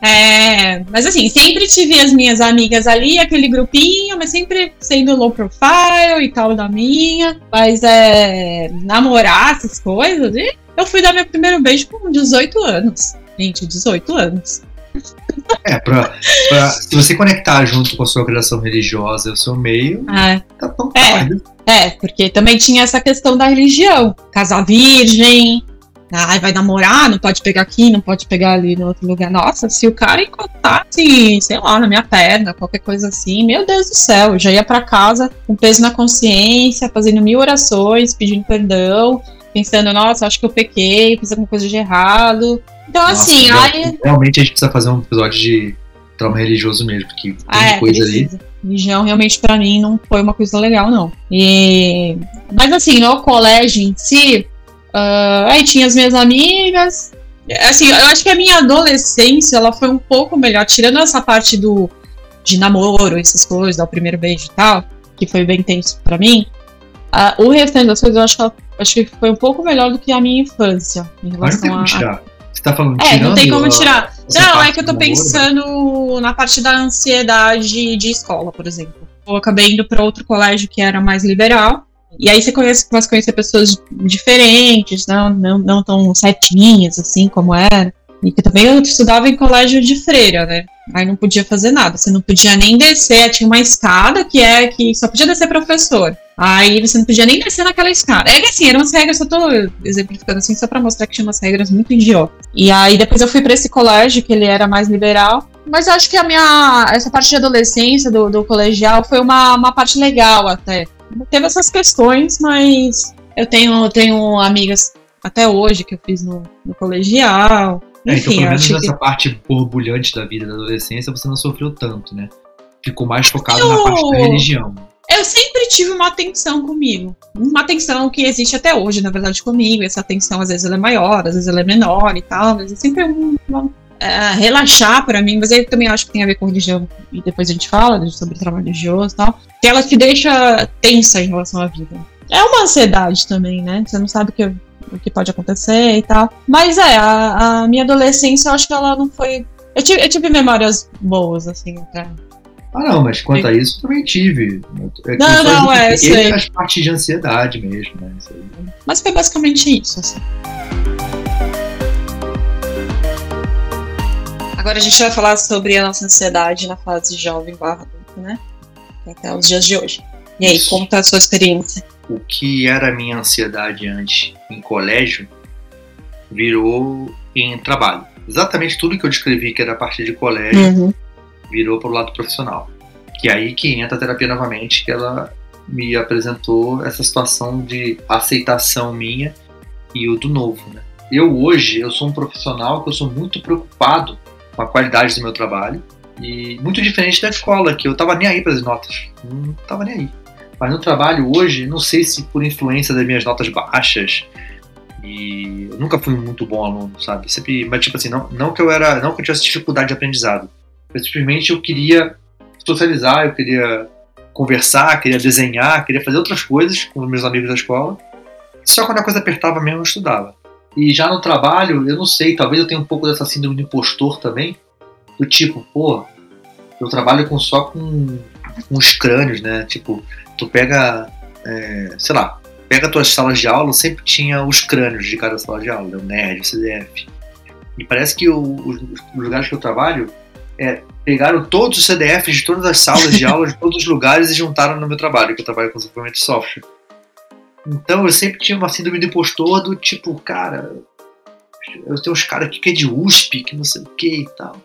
É, mas assim, sempre tive as minhas amigas ali, aquele grupinho, mas sempre sendo low profile e tal da minha. Mas é, namorar essas coisas, e eu fui dar meu primeiro beijo com 18 anos. Gente, 18 anos. É, pra, pra- se você conectar junto com a sua criação religiosa e o seu meio, Ah, tá tão É. tarde. É, porque também tinha essa questão da religião. Casar virgem. Ai, vai namorar, não pode pegar aqui, não pode pegar ali no outro lugar. Nossa, se o cara encostasse, sei lá, na minha perna, qualquer coisa assim, meu Deus do céu, eu já ia pra casa com peso na consciência, fazendo mil orações, pedindo perdão, pensando, nossa, acho que eu pequei, fiz alguma coisa de errado. Então, Nossa, assim, ai, Realmente a gente precisa fazer um episódio de trauma religioso mesmo, porque tem Ah, é, coisa ali. precisa. Religião realmente pra mim não foi uma coisa legal, não. E... Mas assim, no colégio em si, ah, aí tinha as minhas amigas. Assim, eu acho que a minha adolescência ela foi um pouco melhor, tirando essa parte do de namoro, essas coisas, dar o primeiro beijo e tal, que foi bem tenso pra mim. ah, o restante das coisas eu acho que, acho que foi um pouco melhor do que a minha infância em Mas não tem relação como a, tirar. Você tá falando é, não tirando tem como tirar. Essa Não, é que eu tô pensando na parte da ansiedade de escola, por exemplo. Eu acabei indo para outro colégio que era mais liberal. E aí você conhece, começa a conhecer pessoas diferentes, não, não, não tão certinhas, assim, como era. E que também eu estudava em colégio de freira, né? Aí não podia fazer nada. Você não podia nem descer. Tinha uma escada que é que só podia descer professor. Aí você não podia nem descer naquela escada. É que assim, eram umas regras, eu tô exemplificando assim só pra mostrar que tinha umas regras muito idiotas. E aí depois eu fui para esse colégio, que ele era mais liberal. Mas eu acho que a minha. Essa parte de adolescência do, do colegial foi uma, uma parte legal até. Teve essas questões, mas eu tenho, tenho amigas até hoje que eu fiz no, no colegial. É, então, pelo menos nessa que... parte borbulhante da vida da adolescência, você não sofreu tanto, né? Ficou mais focado eu... na parte da religião. Eu sempre tive uma atenção comigo. Uma atenção que existe até hoje, na verdade, comigo. Essa atenção, às vezes, ela é maior, às vezes ela é menor e tal. Mas é sempre um, uma, é, relaxar para mim. Mas eu também acho que tem a ver com religião. E depois a gente fala sobre trabalho religioso e tal. Que ela te deixa tensa em relação à vida. É uma ansiedade também, né? Você não sabe o que o que pode acontecer e tal. Mas é, a, a minha adolescência, eu acho que ela não foi. Eu tive, eu tive memórias boas, assim, até. Ah, não, mas quanto a isso também tive. É, não, não, é, isso aí. faz parte de ansiedade mesmo, né? Mas foi basicamente isso, assim. Agora a gente vai falar sobre a nossa ansiedade na fase jovem barra né? Até os dias de hoje. E aí, como tá a sua experiência? O que era a minha ansiedade antes em colégio virou em trabalho. Exatamente tudo que eu descrevi que era a partir de colégio uhum. virou para o lado profissional. Que é aí que entra a terapia novamente, que ela me apresentou essa situação de aceitação minha e o do novo, né? Eu hoje, eu sou um profissional que eu sou muito preocupado com a qualidade do meu trabalho e muito diferente da escola, que eu tava nem aí para as notas, não tava nem aí. Mas no trabalho hoje, não sei se por influência das minhas notas baixas, e eu nunca fui muito bom aluno, sabe? Sempre, mas tipo assim, não, não que eu era, não que eu tivesse dificuldade de aprendizado, mas simplesmente eu queria socializar, eu queria conversar, queria desenhar, queria fazer outras coisas com meus amigos da escola. Só quando a coisa apertava mesmo eu estudava. E já no trabalho, eu não sei, talvez eu tenha um pouco dessa síndrome do impostor também, do tipo, pô, eu trabalho com só com, os crânios, né? Tipo, tu pega, é, sei lá, pega tuas salas de aula, sempre tinha os crânios de cada sala de aula, né? o NERD, o CDF. E parece que o, os, os, lugares que eu trabalho é, pegaram todos os CDFs de todas as salas de aula de todos os lugares e juntaram no meu trabalho, que eu trabalho com desenvolvimento de software. Então eu sempre tinha uma síndrome de impostor do tipo, cara, eu tenho uns caras aqui que é de USP, que não sei o que e tal.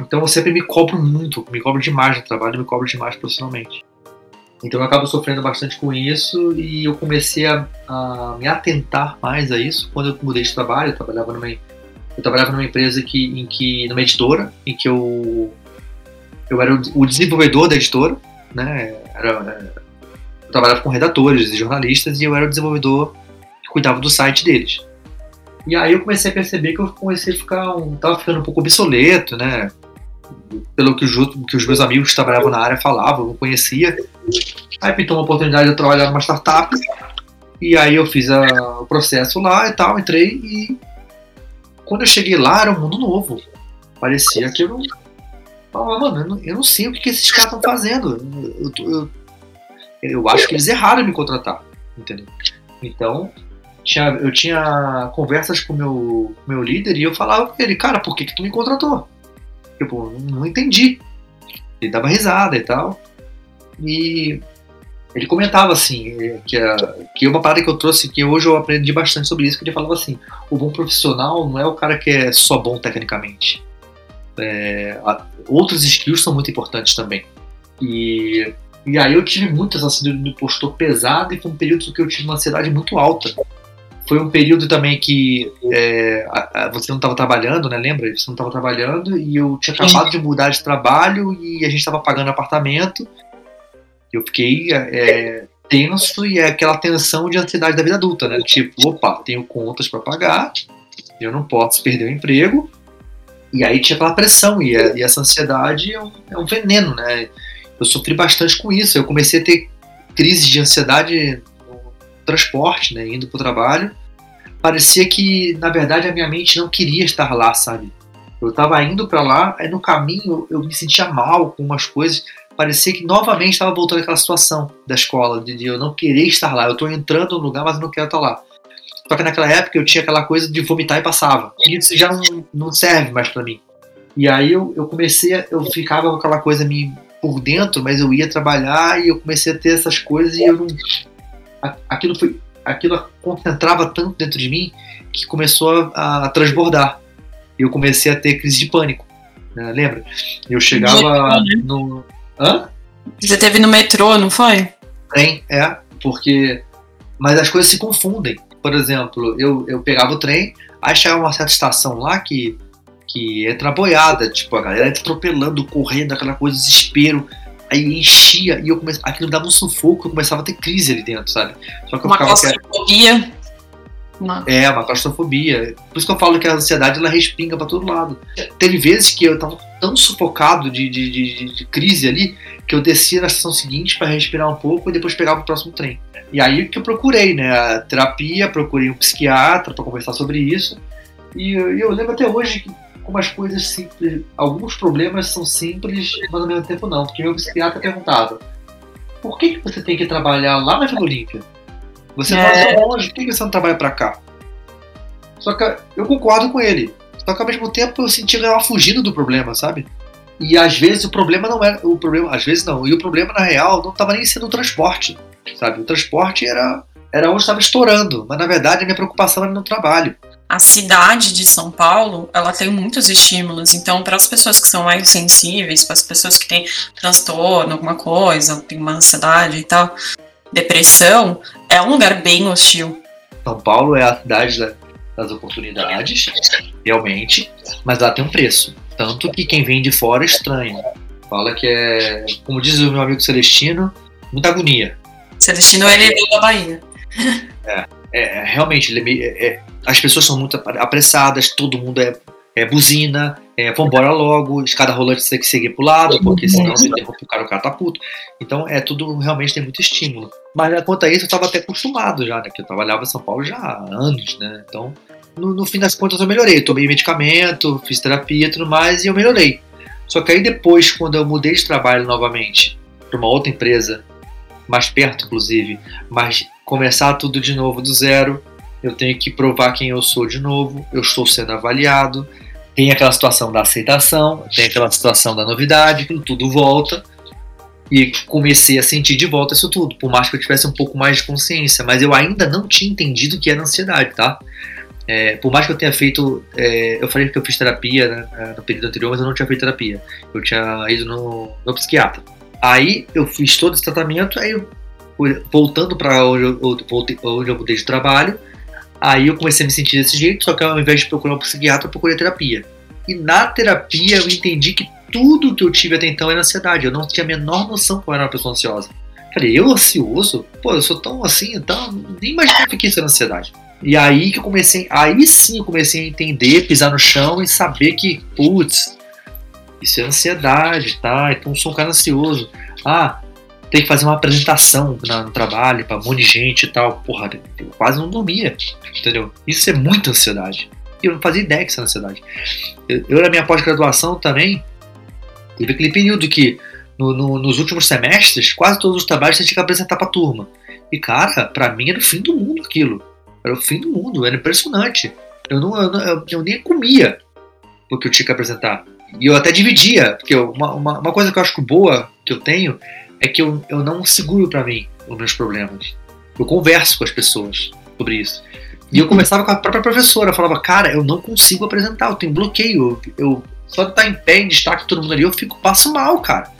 Então eu sempre me cobro muito, me cobro demais no trabalho, me cobro demais profissionalmente. Então eu acabo sofrendo bastante com isso e eu comecei a, a, me atentar mais a isso quando eu mudei de trabalho. Eu trabalhava numa, eu trabalhava numa empresa que, em que, numa editora, em que eu, eu era o, desenvolvedor da editora, né? Era, eu trabalhava com redatores e jornalistas e eu era o desenvolvedor que cuidava do site deles. E aí eu comecei a perceber que eu comecei a ficar um, tava ficando um pouco obsoleto, né? Pelo que os, que os meus amigos que trabalhavam na área falavam, eu conhecia. Aí pintou uma oportunidade de eu trabalhar numa startup. E aí eu fiz a, o processo lá e tal, entrei e quando eu cheguei lá era um mundo novo. Parecia que eu não. Falava, mano, eu não, eu não sei o que, que esses caras estão fazendo. Eu, eu, eu, acho que eles erraram em me contratar. Entendeu? Então, tinha, eu tinha conversas com o meu, meu líder e eu falava com ele, cara, por que, que tu me contratou? Tipo, não entendi. Ele dava risada e tal. E ele comentava assim, que, a, que uma parada que eu trouxe, que hoje eu aprendi bastante sobre isso, que ele falava assim, o bom profissional não é o cara que é só bom tecnicamente. É, a, outros skills são muito importantes também. E, e aí eu tive muitas assim, do postor pesado e foi um período que eu tive uma ansiedade muito alta foi um período também que é, a, a, você não estava trabalhando, né? Lembra? Você não estava trabalhando e eu tinha acabado de mudar de trabalho e a gente estava pagando apartamento. Eu fiquei é, tenso e é aquela tensão de ansiedade da vida adulta, né? Tipo, opa, tenho contas para pagar, eu não posso perder o emprego. E aí tinha aquela pressão e, e essa ansiedade é um, é um veneno, né? Eu sofri bastante com isso. Eu comecei a ter crises de ansiedade transporte, né, indo para o trabalho, parecia que, na verdade, a minha mente não queria estar lá, sabe? Eu estava indo para lá, aí no caminho eu me sentia mal com umas coisas, parecia que novamente estava voltando aquela situação da escola, de, eu não querer estar lá. Eu estou entrando no lugar, mas eu não quero estar lá. Só que naquela época eu tinha aquela coisa de vomitar e passava. E isso já não, não serve mais para mim. E aí eu, eu comecei, eu ficava com aquela coisa me por dentro, mas eu ia trabalhar e eu comecei a ter essas coisas e eu não. Aquilo foi. Aquilo concentrava tanto dentro de mim que começou a, a transbordar. Eu comecei a ter crise de pânico. Né? Lembra? Eu chegava no. Hã? Você teve no metrô, não foi? Trem, é, porque. Mas as coisas se confundem. Por exemplo, eu, eu pegava o trem, aí chegava uma certa estação lá que que entra boiada, tipo, a galera atropelando, correndo, aquela coisa, desespero. Aí enchia e eu comecei, aquilo dava um sufoco, eu começava a ter crise ali dentro, sabe? Só que eu uma claustrofobia. Uma... É, uma claustrofobia. Por isso que eu falo que a ansiedade ela respinga para todo lado. Teve vezes que eu tava tão sufocado de, de, de, de crise ali que eu descia na estação seguinte para respirar um pouco e depois pegava o próximo trem. E aí que eu procurei, né? A terapia, procurei um psiquiatra para conversar sobre isso. E eu, eu lembro até hoje que como as coisas simples, alguns problemas são simples, mas ao mesmo tempo não. Porque meu psiquiatra perguntava: por que, que você tem que trabalhar lá na Vila Olímpia? Você é. mora longe, por que, você não trabalha para cá? Só que eu concordo com ele. Só que ao mesmo tempo eu sentia que eu estava fugindo do problema, sabe? E às vezes o problema não era. O problema, às vezes não. E o problema, na real, não estava nem sendo o transporte. Sabe? O transporte era, era onde estava estourando. Mas na verdade a minha preocupação era no trabalho a cidade de São Paulo, ela tem muitos estímulos. Então, para as pessoas que são mais sensíveis, para as pessoas que têm transtorno, alguma coisa, tem uma ansiedade e tal, depressão, é um lugar bem hostil. São Paulo é a cidade das oportunidades, realmente, mas lá tem um preço. Tanto que quem vem de fora estranha. Fala que é, como diz o meu amigo Celestino, muita agonia. Celestino, ele é da Bahia. É, é, realmente, ele é, é as pessoas são muito apressadas, todo mundo é, é buzina, é, vambora logo, escada rolante você tem que seguir pro lado, porque senão você interrompe o cara, o cara tá puto. Então é tudo, realmente tem muito estímulo. Mas quanto a isso, eu tava até acostumado já, né? Que eu trabalhava em São Paulo já há anos, né? Então, no, no fim das contas, eu melhorei. Eu tomei medicamento, fiz terapia e tudo mais, e eu melhorei. Só que aí depois, quando eu mudei de trabalho novamente para uma outra empresa, mais perto inclusive, mas começar tudo de novo do zero, eu tenho que provar quem eu sou de novo, eu estou sendo avaliado, tem aquela situação da aceitação, tem aquela situação da novidade, tudo volta. E comecei a sentir de volta isso tudo, por mais que eu tivesse um pouco mais de consciência, mas eu ainda não tinha entendido o que era ansiedade, tá? É, por mais que eu tenha feito, é, eu falei que eu fiz terapia né, é, no período anterior, mas eu não tinha feito terapia. Eu tinha ido no, no psiquiatra. Aí eu fiz todo esse tratamento, aí eu, voltando para onde eu, onde eu mudei de trabalho, Aí eu comecei a me sentir desse jeito, só que ao invés de procurar um psiquiatra, eu procurei terapia. E na terapia eu entendi que tudo que eu tive até então era ansiedade. Eu não tinha a menor noção que eu era uma pessoa ansiosa. Falei, eu ansioso? Pô, eu sou tão assim, então nem imaginava que isso era ansiedade. E aí que eu comecei, aí sim eu comecei a entender, pisar no chão e saber que, putz, isso é ansiedade, tá? Então sou um cara ansioso. Ah, tem que fazer uma apresentação no trabalho para um monte de gente e tal. Porra, eu quase não dormia, entendeu? Isso é muita ansiedade. E eu não fazia ideia que isso era ansiedade. Eu, eu na minha pós-graduação também, teve aquele período que no, no, nos últimos semestres, quase todos os trabalhos você tinha que apresentar para turma. E cara, para mim era o fim do mundo aquilo. Era o fim do mundo, era impressionante. Eu, não, eu, eu, eu nem comia porque eu tinha que apresentar. E eu até dividia, porque uma, uma, uma coisa que eu acho boa que eu tenho é que eu, eu não seguro para mim os meus problemas. Eu converso com as pessoas sobre isso. E eu conversava com a própria professora, falava, cara, eu não consigo apresentar, eu tenho bloqueio, eu, só de estar em pé, em destaque todo mundo ali, eu fico, passo mal, cara.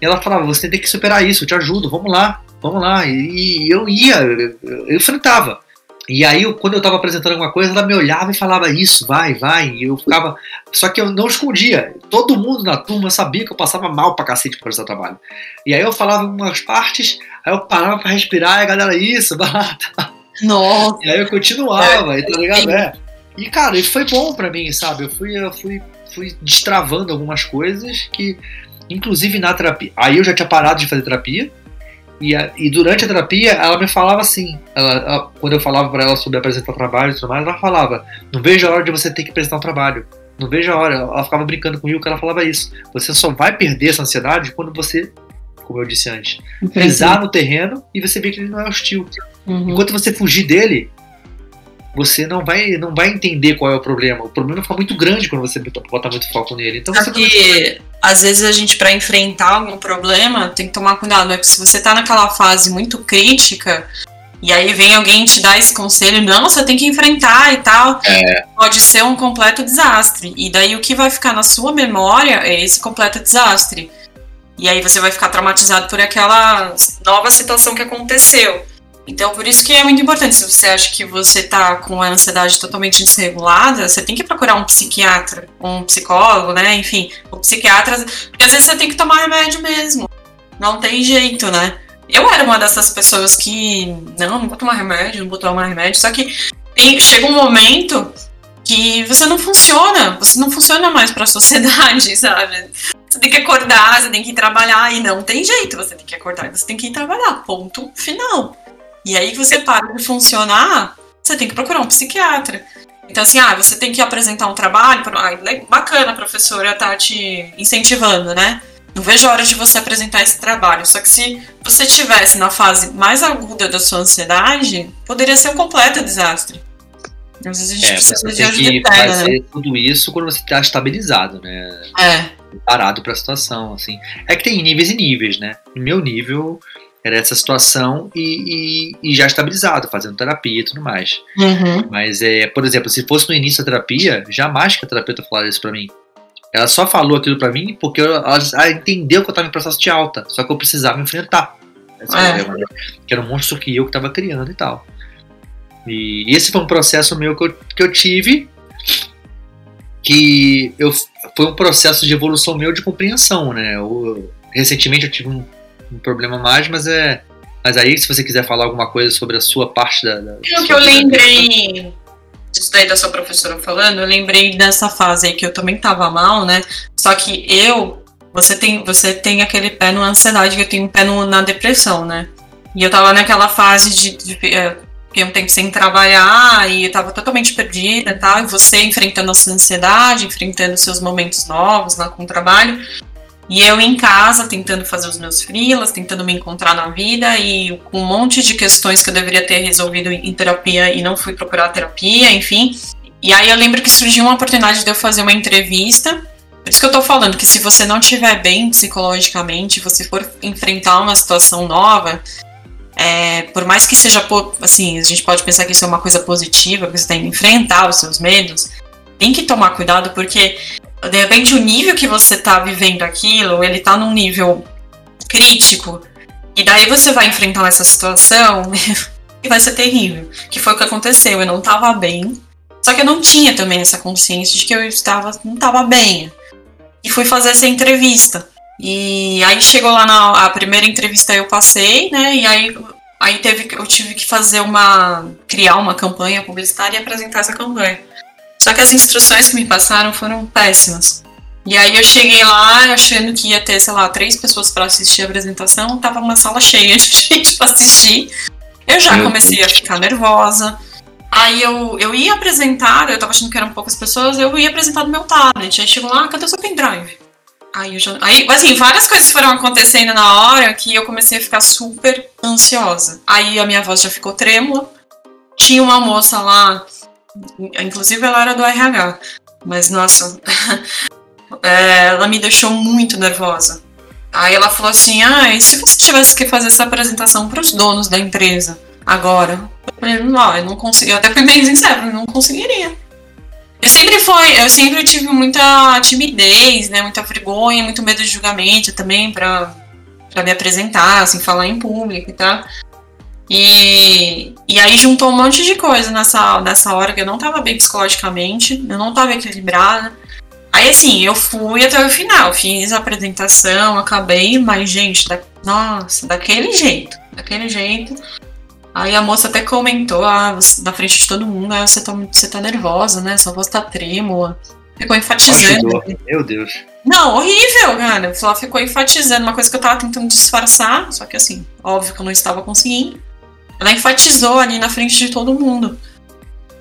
E ela falava, você tem que superar isso, eu te ajudo, vamos lá, vamos lá. E, eu ia, eu enfrentava. E aí, quando eu estava apresentando alguma coisa, ela me olhava e falava isso, vai, vai. E eu ficava. Só que eu não escondia. Todo mundo na turma sabia que eu passava mal pra cacete por esse trabalho. E aí eu falava umas partes, aí eu parava pra respirar, e a galera, isso, bata. Nossa. E aí eu continuava, é, tá ligado? É. E cara, isso foi bom pra mim, sabe? Eu fui, eu fui, fui destravando algumas coisas que, inclusive na terapia. Aí eu já tinha parado de fazer terapia e, a, e, durante a terapia, ela me falava assim, ela, ela, quando eu falava para ela sobre apresentar trabalho e tudo mais, ela falava: Não vejo a hora de você ter que apresentar um trabalho. Não vejo a hora. Ela ficava brincando comigo que ela falava isso. Você só vai perder essa ansiedade quando você, como eu disse antes, pisar no terreno e você ver que ele não é hostil. Uhum. Enquanto você fugir dele, você não vai, não vai entender qual é o problema. O problema fica muito grande quando você bota muito foco nele. Então você Porque, às vezes a gente para enfrentar algum problema tem que tomar cuidado, é que se você tá naquela fase muito crítica, e aí vem alguém te dar esse conselho, não, você tem que enfrentar e tal. É. Pode ser um completo desastre. E daí o que vai ficar na sua memória é esse completo desastre. E aí você vai ficar traumatizado por aquela nova situação que aconteceu. Então, por isso que é muito importante. Se você acha que você tá com a ansiedade totalmente desregulada, você tem que procurar um psiquiatra, um psicólogo, né? Enfim, o psiquiatra. Porque às vezes você tem que tomar remédio mesmo. Não tem jeito, né? Eu era uma dessas pessoas que. Não, não vou tomar remédio, não vou tomar remédio. Só que tem, chega um momento que você não funciona. Você não funciona mais para a sociedade, sabe? Você tem que acordar, você tem que ir trabalhar. E não tem jeito, você tem que acordar, você tem que ir trabalhar. Ponto final. E aí que você para de funcionar, você tem que procurar um psiquiatra. Então, assim, ah, você tem que apresentar um trabalho. Ah, bacana, a professora tá te incentivando, né? Não vejo a hora de você apresentar esse trabalho. Só que se você tivesse na fase mais aguda da sua ansiedade, poderia ser um completo desastre. Às vezes a gente é, precisa você de ajuda tem que né? fazer né? tudo isso quando você está estabilizado, né? É. Parado para a situação, assim. É que tem níveis e níveis, né? No meu nível, era essa situação e, e, e, já estabilizado, fazendo terapia e tudo mais. Uhum. Mas, é, por exemplo, se fosse no início da terapia, jamais que a terapeuta falaria isso pra mim. Ela só falou aquilo pra mim porque ela, ela entendeu que eu tava em processo de alta, só que eu precisava enfrentar esse é. problema, né? que era um monstro que eu que tava criando e tal. E esse foi um processo meu que eu, que eu tive, que eu, foi um processo de evolução meu de compreensão, né? Eu, recentemente eu tive um um problema mais, mas é. Mas aí, se você quiser falar alguma coisa sobre a sua parte da. da o que eu lembrei disso daí da sua professora falando, eu lembrei dessa fase aí que eu também tava mal, né? Só que eu. Você tem, você tem aquele pé na ansiedade, que eu tenho um pé no, na depressão, né? E eu tava naquela fase de, de, de é, fiquei um tempo sem trabalhar e eu tava totalmente perdida e tal, e você enfrentando a sua ansiedade, enfrentando seus momentos novos lá com o trabalho. E eu em casa, tentando fazer os meus frilas, tentando me encontrar na vida e com um monte de questões que eu deveria ter resolvido em terapia e não fui procurar terapia, enfim. E aí eu lembro que surgiu uma oportunidade de eu fazer uma entrevista. Por isso que eu tô falando que se você não estiver bem psicologicamente, você for enfrentar uma situação nova, é, por mais que seja, assim, a gente pode pensar que isso é uma coisa positiva, que você tem que enfrentar os seus medos, tem que tomar cuidado porque de repente o nível que você tá vivendo aquilo, ele tá num nível crítico, e daí você vai enfrentar essa situação e vai ser terrível. Que foi o que aconteceu, eu não tava bem, só que eu não tinha também essa consciência de que eu estava, não tava bem. E fui fazer essa entrevista. E aí chegou lá na a primeira entrevista eu passei, né? E aí, aí teve, eu tive que fazer uma. criar uma campanha publicitária e apresentar essa campanha. Só que as instruções que me passaram foram péssimas. E aí eu cheguei lá achando que ia ter, sei lá, três pessoas para assistir a apresentação, tava uma sala cheia de gente para assistir. Eu já comecei a ficar nervosa. Aí eu, eu ia apresentar, eu tava achando que eram poucas pessoas, eu ia apresentar no meu tablet. Aí chegou lá, cadê o seu pendrive? Aí eu já. Aí, assim, várias coisas foram acontecendo na hora que eu comecei a ficar super ansiosa. Aí a minha voz já ficou trêmula. Tinha uma moça lá Inclusive ela era do RH. Mas, nossa, é, ela me deixou muito nervosa. Aí ela falou assim: Ah, e se você tivesse que fazer essa apresentação para os donos da empresa agora? Eu falei: Não, eu não consegui. Eu até fui bem sincero, eu não conseguiria. Eu sempre foi, eu sempre tive muita timidez, né, muita vergonha, muito medo de julgamento também para para me apresentar, assim, falar em público e tal. E, e aí juntou um monte de coisa nessa, nessa hora que eu não tava bem psicologicamente, eu não tava equilibrada. Aí assim, eu fui até o final, fiz a apresentação, acabei, mas gente, da, nossa, daquele jeito, daquele jeito. Aí a moça até comentou, ah, na frente de todo mundo, ah, você, tá, você tá nervosa, né? Sua voz tá trêmula. Ficou enfatizando. Meu Deus. Não, horrível, cara. Ela ficou enfatizando uma coisa que eu tava tentando disfarçar, só que assim, óbvio que eu não estava conseguindo. Ela enfatizou ali na frente de todo mundo.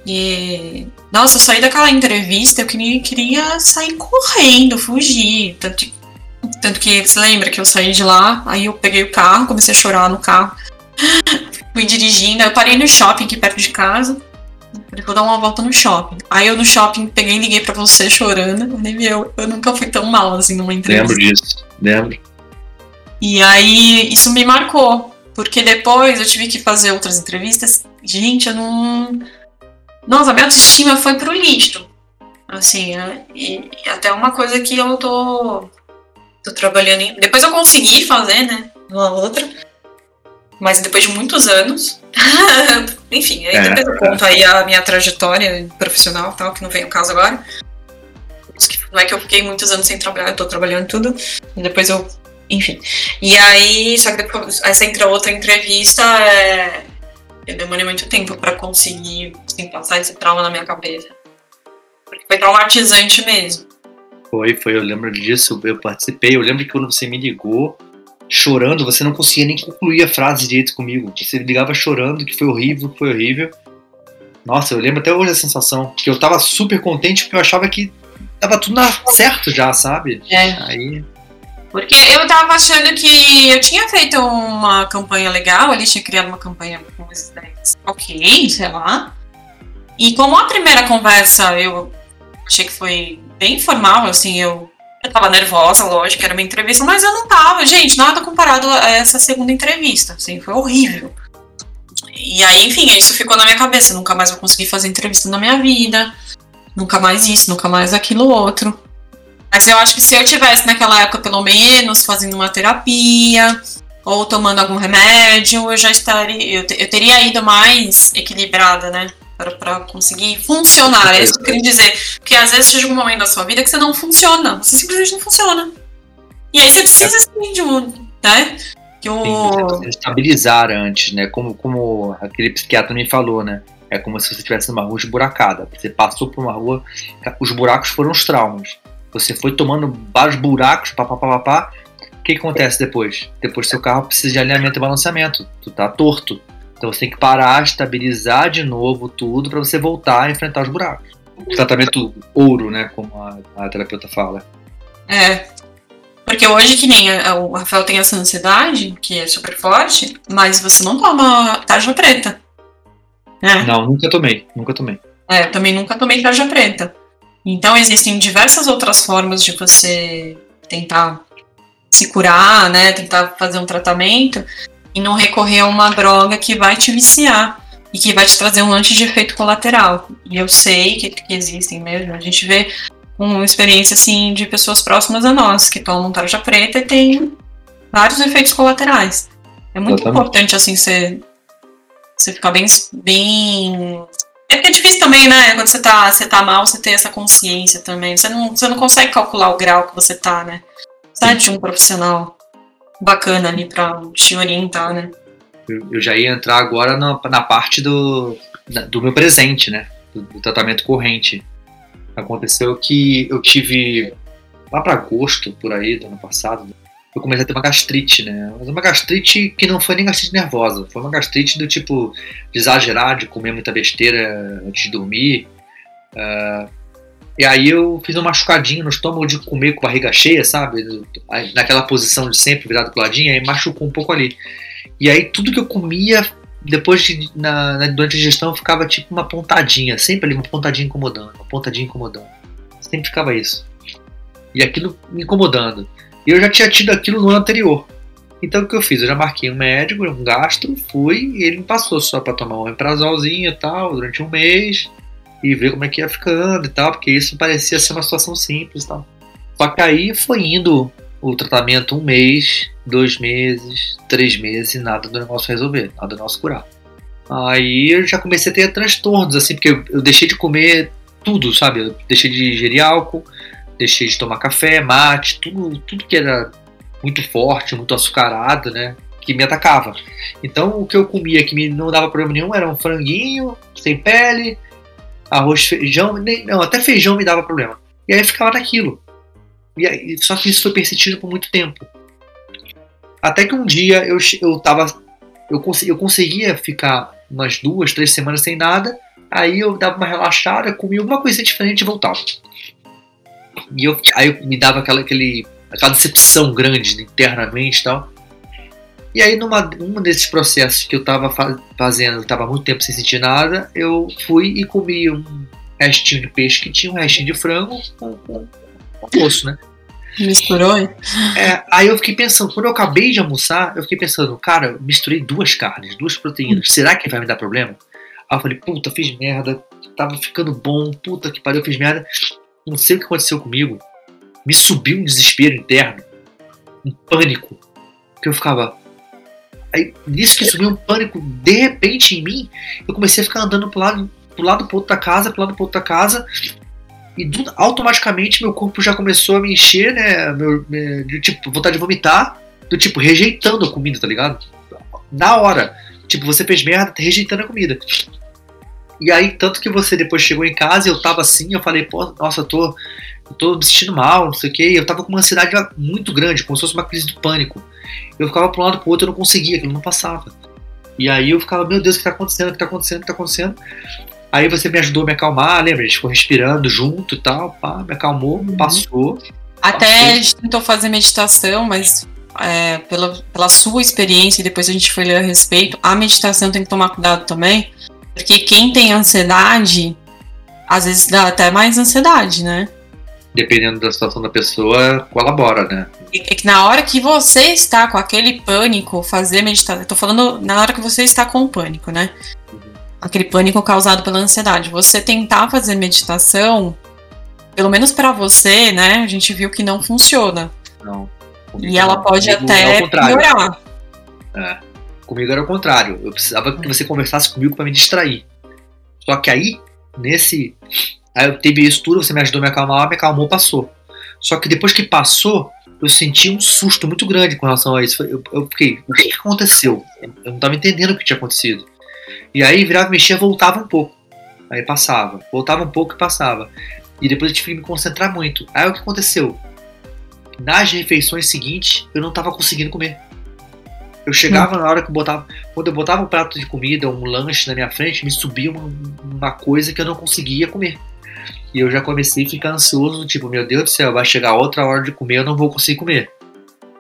E. Nossa, eu saí daquela entrevista, eu queria, queria sair correndo, fugir. Tanto, tanto que você lembra que eu saí de lá, aí eu peguei o carro, comecei a chorar no carro. Fui dirigindo, eu parei no shopping aqui perto de casa. Falei, vou dar uma volta no shopping. Aí eu no shopping peguei e liguei pra você chorando. Nem eu, eu nunca fui tão mal assim numa entrevista. Lembro disso, lembro. E aí isso me marcou. Porque depois eu tive que fazer outras entrevistas. Gente, eu não. Nossa, a minha autoestima foi pro lixo. Assim, né? E, e até uma coisa que eu tô. tô trabalhando em. Depois eu consegui fazer, né? Uma outra. Mas depois de muitos anos. Enfim, aí é, depois eu conto aí a minha trajetória profissional tal, que não vem o caso agora. Não é que eu fiquei muitos anos sem trabalhar, eu tô trabalhando tudo. E depois eu. Enfim. E aí, só que depois, essa entra outra entrevista, é, eu demorei muito tempo para conseguir assim, passar esse trauma na minha cabeça. Porque foi traumatizante mesmo. Foi, foi, eu lembro disso, eu participei, eu lembro que quando você me ligou, chorando, você não conseguia nem concluir a frase direito comigo. Você ligava chorando, que foi horrível, que foi horrível. Nossa, eu lembro até hoje a sensação, que eu tava super contente porque eu achava que tava tudo certo já, sabe? É. Aí... Porque eu tava achando que eu tinha feito uma campanha legal, ele tinha criado uma campanha com esses 10. Ok, sei lá. E como a primeira conversa eu achei que foi bem formal, assim, eu eu tava nervosa, lógico, era uma entrevista, mas eu não tava, gente, nada comparado a essa segunda entrevista, assim, foi horrível. E aí, enfim, isso ficou na minha cabeça, nunca mais vou conseguir fazer entrevista na minha vida, nunca mais isso, nunca mais aquilo outro. Mas eu acho que se eu tivesse naquela época, pelo menos, fazendo uma terapia, ou tomando algum remédio, eu já estaria, eu, eu teria ido mais equilibrada, né? para conseguir funcionar. É isso que eu queria dizer. Porque às vezes chega um momento da sua vida que você não funciona. Você simplesmente não funciona. E aí você precisa assim de um. Né? Que o... Sim, estabilizar antes, né? Como, como aquele psiquiatra me falou, né? É como se você estivesse numa rua esburacada. Você passou por uma rua, os buracos foram os traumas. Você foi tomando vários buracos, papapá. O que, que acontece depois? Depois seu carro precisa de alinhamento e balanceamento. Tu tá torto. Então você tem que parar, estabilizar de novo tudo para você voltar a enfrentar os buracos. O tratamento ouro, né? Como a, a terapeuta fala. É. Porque hoje, que nem o Rafael tem essa ansiedade, que é super forte, mas você não toma tarja preta. Né? Não, nunca tomei. Nunca tomei. É, eu também nunca tomei tarja preta. Então existem diversas outras formas de você tentar se curar, né? Tentar fazer um tratamento e não recorrer a uma droga que vai te viciar e que vai te trazer um monte de efeito colateral. E eu sei que, que existem mesmo. A gente vê uma experiência assim de pessoas próximas a nós que tomam tarja preta e tem vários efeitos colaterais. É muito Exatamente. importante assim você você ficar bem bem é porque é difícil também, né? Quando você tá, você tá mal, você tem essa consciência também. Você não, você não consegue calcular o grau que você tá, né? Sai de um profissional bacana ali para te orientar, né? Eu, já ia entrar agora na, na parte do, do meu presente, né? Do, do, tratamento corrente. Aconteceu que eu tive lá para agosto, por aí, do ano passado, eu comecei a ter uma gastrite, né? Mas uma gastrite que não foi nem gastrite nervosa, foi uma gastrite do tipo de exagerar, de comer muita besteira antes de dormir. Uh, e aí eu fiz um machucadinho no estômago de comer com barriga cheia, sabe? Naquela posição de sempre, virado pro ladinho, aí machucou um pouco ali. E aí tudo que eu comia, depois de, na, na, durante a digestão, ficava tipo uma pontadinha, sempre ali, uma pontadinha incomodando, uma pontadinha incomodando. Sempre ficava isso. E aquilo me incomodando. E eu já tinha tido aquilo no ano anterior. Então o que eu fiz? Eu já marquei um médico, um gastro, fui e ele me passou só para tomar um emprazolzinho e tal, durante um mês e ver como é que ia ficando e tal, porque isso parecia ser uma situação simples e tal. Só que aí foi indo o tratamento um mês, dois meses, três meses e nada do negócio resolver, nada do negócio curar. Aí eu já comecei a ter transtornos, assim, porque eu, eu deixei de comer tudo, sabe? Eu deixei de ingerir álcool, deixei de tomar café, mate, tudo, tudo que era muito forte, muito açucarado, né? Que me atacava. Então o que eu comia que me não dava problema nenhum era um franguinho sem pele, arroz, feijão, nem, não, até feijão me dava problema. E aí ficava naquilo. E aí, só que isso foi persistindo por muito tempo. Até que um dia eu, eu tava. Eu, eu conseguia ficar umas duas, três semanas sem nada. Aí eu dava uma relaxada, comia alguma coisa diferente e voltava. E eu, aí me dava aquela, aquele, aquela decepção grande internamente e tal. E aí, numa um desses processos que eu tava fa fazendo, tava muito tempo sem sentir nada, eu fui e comi um restinho de peixe que tinha um restinho de frango com, com, com almoço, né? Misturou? É, aí eu fiquei pensando, quando eu acabei de almoçar, eu fiquei pensando, cara, eu misturei duas carnes, duas proteínas, será que vai me dar problema? Aí eu falei, puta, fiz merda, tava ficando bom, puta que pariu, fiz merda. Não sei o que aconteceu comigo. Me subiu um desespero interno, um pânico, que eu ficava. Aí, nisso que subiu um pânico, de repente em mim, eu comecei a ficar andando pro lado, pro lado pro outro da casa, pro lado pro outro da casa, e do, automaticamente meu corpo já começou a me encher, né? Meu, de tipo, vontade de vomitar, do tipo, rejeitando a comida, tá ligado? Na hora. Tipo, você fez merda, tá rejeitando a comida. E aí, tanto que você depois chegou em casa e eu tava assim, eu falei, pô, nossa, eu tô, eu tô me sentindo mal, não sei o quê. E eu tava com uma ansiedade muito grande, como se fosse uma crise de pânico. Eu ficava pra um lado pro outro, eu não conseguia, aquilo não passava. E aí eu ficava, meu Deus, o que tá acontecendo? O que tá acontecendo? O que tá acontecendo? Aí você me ajudou a me acalmar, lembra? A gente ficou respirando junto e tal, pá, me acalmou, uhum. passou. Até passou. a gente tentou fazer meditação, mas é, pela, pela sua experiência, e depois a gente foi ler a respeito, a meditação tem que tomar cuidado também, porque quem tem ansiedade, às vezes dá até mais ansiedade, né? Dependendo da situação da pessoa, colabora, né? É que na hora que você está com aquele pânico, fazer meditação. Eu tô falando na hora que você está com o pânico, né? aquele pânico causado pela ansiedade. Você tentar fazer meditação, pelo menos para você, né? A gente viu que não funciona. Não. E ela pode até é piorar. É. Comigo era o contrário. Eu precisava que você conversasse comigo para me distrair. Só que aí, nesse. Aí eu teve isso tudo, você me ajudou a me acalmar, me acalmou, passou. Só que depois que passou, eu senti um susto muito grande com relação a isso. Eu, eu fiquei, o que aconteceu? Eu não estava entendendo o que tinha acontecido. E aí virava, mexia, voltava um pouco. Aí passava. Voltava um pouco e passava. E depois eu tive que me concentrar muito. Aí o que aconteceu? Nas refeições seguintes, eu não estava conseguindo comer. Eu chegava na hora que eu botava. Quando eu botava um prato de comida, um lanche na minha frente, me subia uma, uma coisa que eu não conseguia comer. E eu já comecei a ficar ansioso, tipo, meu Deus do céu, vai chegar outra hora de comer, eu não vou conseguir comer.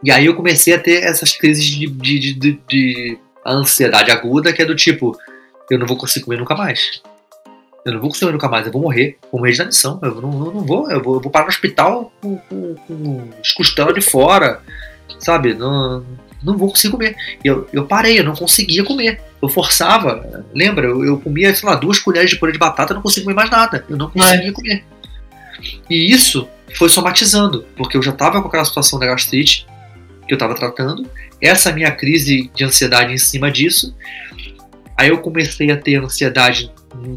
E aí eu comecei a ter essas crises de, de, de, de ansiedade aguda, que é do tipo, eu não vou conseguir comer nunca mais. Eu não vou conseguir comer nunca mais, eu vou morrer, vou morrer de inanição. Eu não, eu não vou, eu vou, eu vou parar no hospital com, com, com os costelas de fora, sabe? Não, não vou conseguir comer. Eu, eu parei, eu não conseguia comer. Eu forçava, lembra? Eu, eu comia, sei lá, duas colheres de purê de batata, eu não conseguia comer mais nada. Eu não conseguia é. comer. E isso foi somatizando, porque eu já estava com aquela situação da gastrite que eu estava tratando, essa minha crise de ansiedade em cima disso, Aí eu comecei a ter ansiedade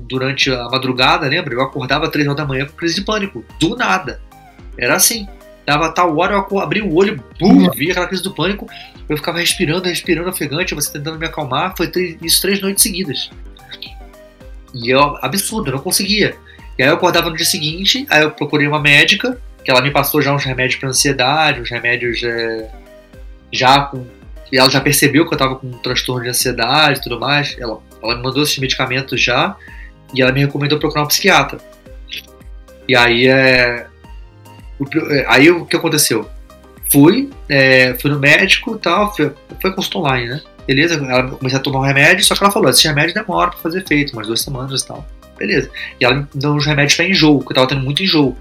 durante a madrugada, lembra? Eu acordava três horas da manhã com crise de pânico, do nada. Era assim. Dava tal hora, eu abri o olho, bum, via aquela crise do pânico. Eu ficava respirando, respirando ofegante, você tentando me acalmar. Foi três, isso três noites seguidas. E eu, absurdo, eu não conseguia. E aí eu acordava no dia seguinte, aí eu procurei uma médica, que ela me passou já uns remédios para ansiedade, uns remédios é, já com e ela já percebeu que eu estava com um transtorno de ansiedade e tudo mais. Ela, ela me mandou esses medicamentos já e ela me recomendou procurar um psiquiatra. E aí é. É aí o que aconteceu? Fui, é, fui no médico e tal, foi, foi consulta online, né? Beleza, ela comecei a tomar um remédio, só que ela falou: esse remédio demora pra fazer efeito, umas duas semanas e tal. Beleza. E ela me deu uns remédios pra enjoo, que eu tava tendo muito enjoo.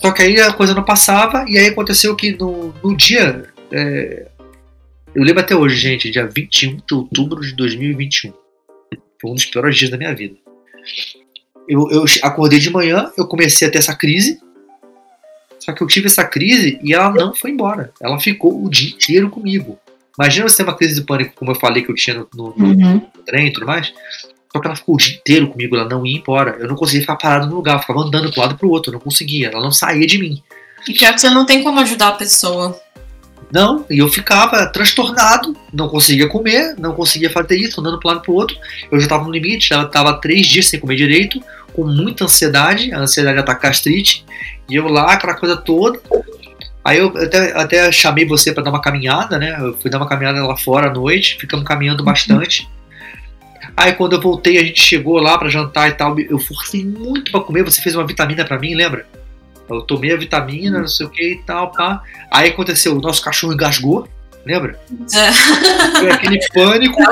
Só que aí a coisa não passava, e aí aconteceu que no, no dia. É, eu lembro até hoje, gente, dia 21 de outubro de 2021. Foi um dos piores dias da minha vida. Eu, eu acordei de manhã, eu comecei a ter essa crise. Só que eu tive essa crise e ela não foi embora. Ela ficou o dia inteiro comigo. Imagina você ter uma crise de pânico, como eu falei que eu tinha no, no, uhum. no trem e tudo mais. Só que ela ficou o dia inteiro comigo, ela não ia embora. Eu não conseguia ficar parado no lugar, eu ficava andando pro lado e pro outro, eu não conseguia, ela não saía de mim. E pior que você não tem como ajudar a pessoa. Não, e eu ficava transtornado, não conseguia comer, não conseguia fazer isso, andando para um lado para o outro. Eu já estava no limite, já estava três dias sem comer direito, com muita ansiedade, a ansiedade ataca gastrite, e eu lá, aquela coisa toda. Aí eu até, até chamei você para dar uma caminhada, né? Eu fui dar uma caminhada lá fora à noite, ficamos caminhando uhum. bastante. Aí quando eu voltei, a gente chegou lá para jantar e tal, eu forcei muito para comer, você fez uma vitamina para mim, lembra? Eu tomei a vitamina, não sei o que e tal, pá. Aí aconteceu, o nosso cachorro engasgou. Lembra? É. Foi aquele pânico,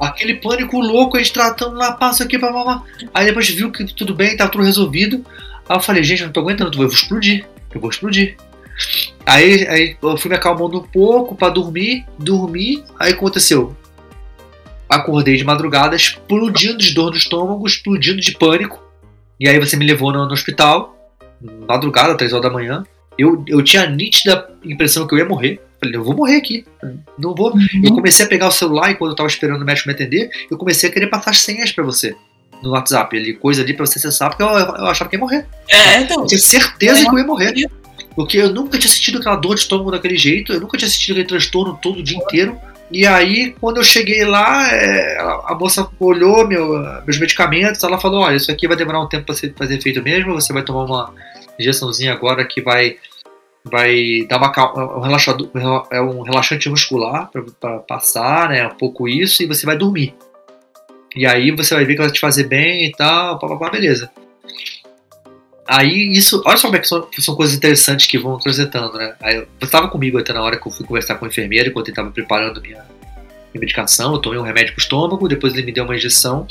aquele pânico louco, a gente tratando lá, passa aqui, pra mamar. Aí depois viu que tudo bem, tá tudo resolvido. Aí eu falei, gente, eu não tô aguentando, eu vou explodir, eu vou explodir. Aí, aí eu fui me acalmando um pouco pra dormir, dormi, aí aconteceu. Acordei de madrugada, explodindo de dor no estômago, explodindo de pânico. E aí você me levou no, no hospital, madrugada, três horas da manhã. Eu, eu tinha a nítida impressão que eu ia morrer. Falei, eu vou morrer aqui. Não vou. Eu comecei a pegar o celular e quando eu tava esperando o médico me atender, eu comecei a querer passar as senhas pra você. No WhatsApp, ali, coisa ali pra você acessar, porque eu, eu achava que ia morrer. É, então. Eu tinha certeza que eu ia morrer. Porque eu nunca tinha sentido aquela dor de estômago daquele jeito, eu nunca tinha sentido aquele transtorno todo o dia inteiro. E aí, quando eu cheguei lá, é, a moça olhou meu, meus medicamentos, ela falou, olha, isso aqui vai demorar um tempo para ser, pra ser feito mesmo, você vai tomar uma injeçãozinha agora que vai vai dar uma um relaxador, é um relaxante muscular para passar, né, um pouco isso, e você vai dormir. E aí você vai ver que vai te fazer bem e tal, pá, pá, pá, beleza. Aí isso, olha só como é que são, são coisas interessantes que vão acrescentando, né? Aí você estava comigo até na hora que eu fui conversar com o enfermeiro, enquanto ele estava preparando minha, minha medicação, eu tomei um remédio pro estômago, depois ele me deu uma injeção.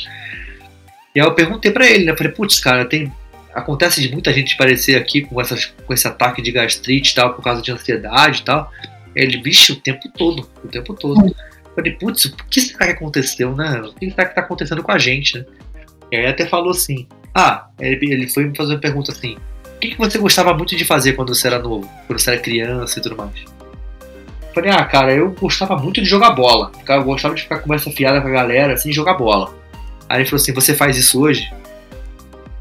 E aí eu perguntei pra ele, né? Eu falei, putz, cara, tem. Acontece de muita gente parecer aqui com, essas, com esse ataque de gastrite tal, por causa de ansiedade e tal. Ele, vixe, o tempo todo, o tempo todo. Eu falei, putz, o que será que aconteceu, né? O que será que tá acontecendo com a gente, né? E aí até falou assim, ah, ele, ele foi me fazer uma pergunta assim, o que, que você gostava muito de fazer quando você era novo? Quando você era criança e tudo mais? Eu falei, ah, cara, eu gostava muito de jogar bola. Eu gostava de ficar com conversa fiada com a galera, assim, jogar bola. Aí ele falou assim, você faz isso hoje?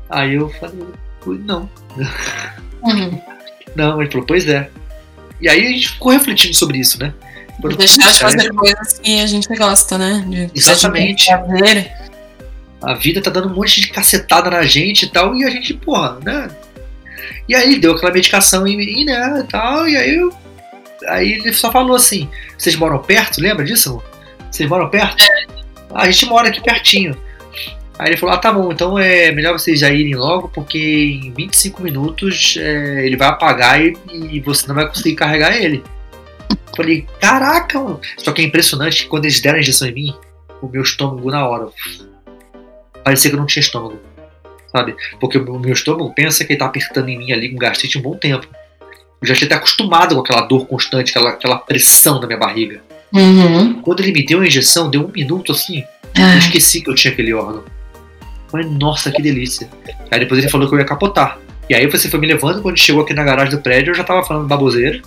Aí eu falei, não. Uhum. Não, ele falou, pois é. E aí a gente ficou refletindo sobre isso, né? Deixar de "Putz, cara, fazer coisas que a gente gosta, né? De, Exatamente. prazer. a vida tá dando um monte de cacetada na gente e tal, e a gente, porra, né? E aí deu aquela medicação em mim, né, e tal, e aí eu, aí ele só falou assim, vocês moram perto, lembra disso? amor? Vocês moram perto? Ah, a gente mora aqui pertinho. Aí ele falou, ah, tá bom, então é melhor vocês já irem logo, porque em 25 minutos é, ele vai apagar e, e você não vai conseguir carregar ele. Falei, caraca, mano. Só que é impressionante que quando eles deram a injeção em mim, o meu estômago na hora parecia que eu não tinha estômago. Sabe? Porque o meu estômago pensa que ele tá apertando em mim ali com gastrite um bom tempo. Eu já tinha até acostumado com aquela dor constante, aquela, aquela pressão na minha barriga. Uhum. Quando ele me deu a injeção, deu um minuto assim, eu Ah, esqueci que eu tinha aquele órgão. Falei, nossa, que delícia. Aí depois ele falou que eu ia capotar. E aí você foi me levando, quando chegou aqui na garagem do prédio, eu já tava falando baboseira.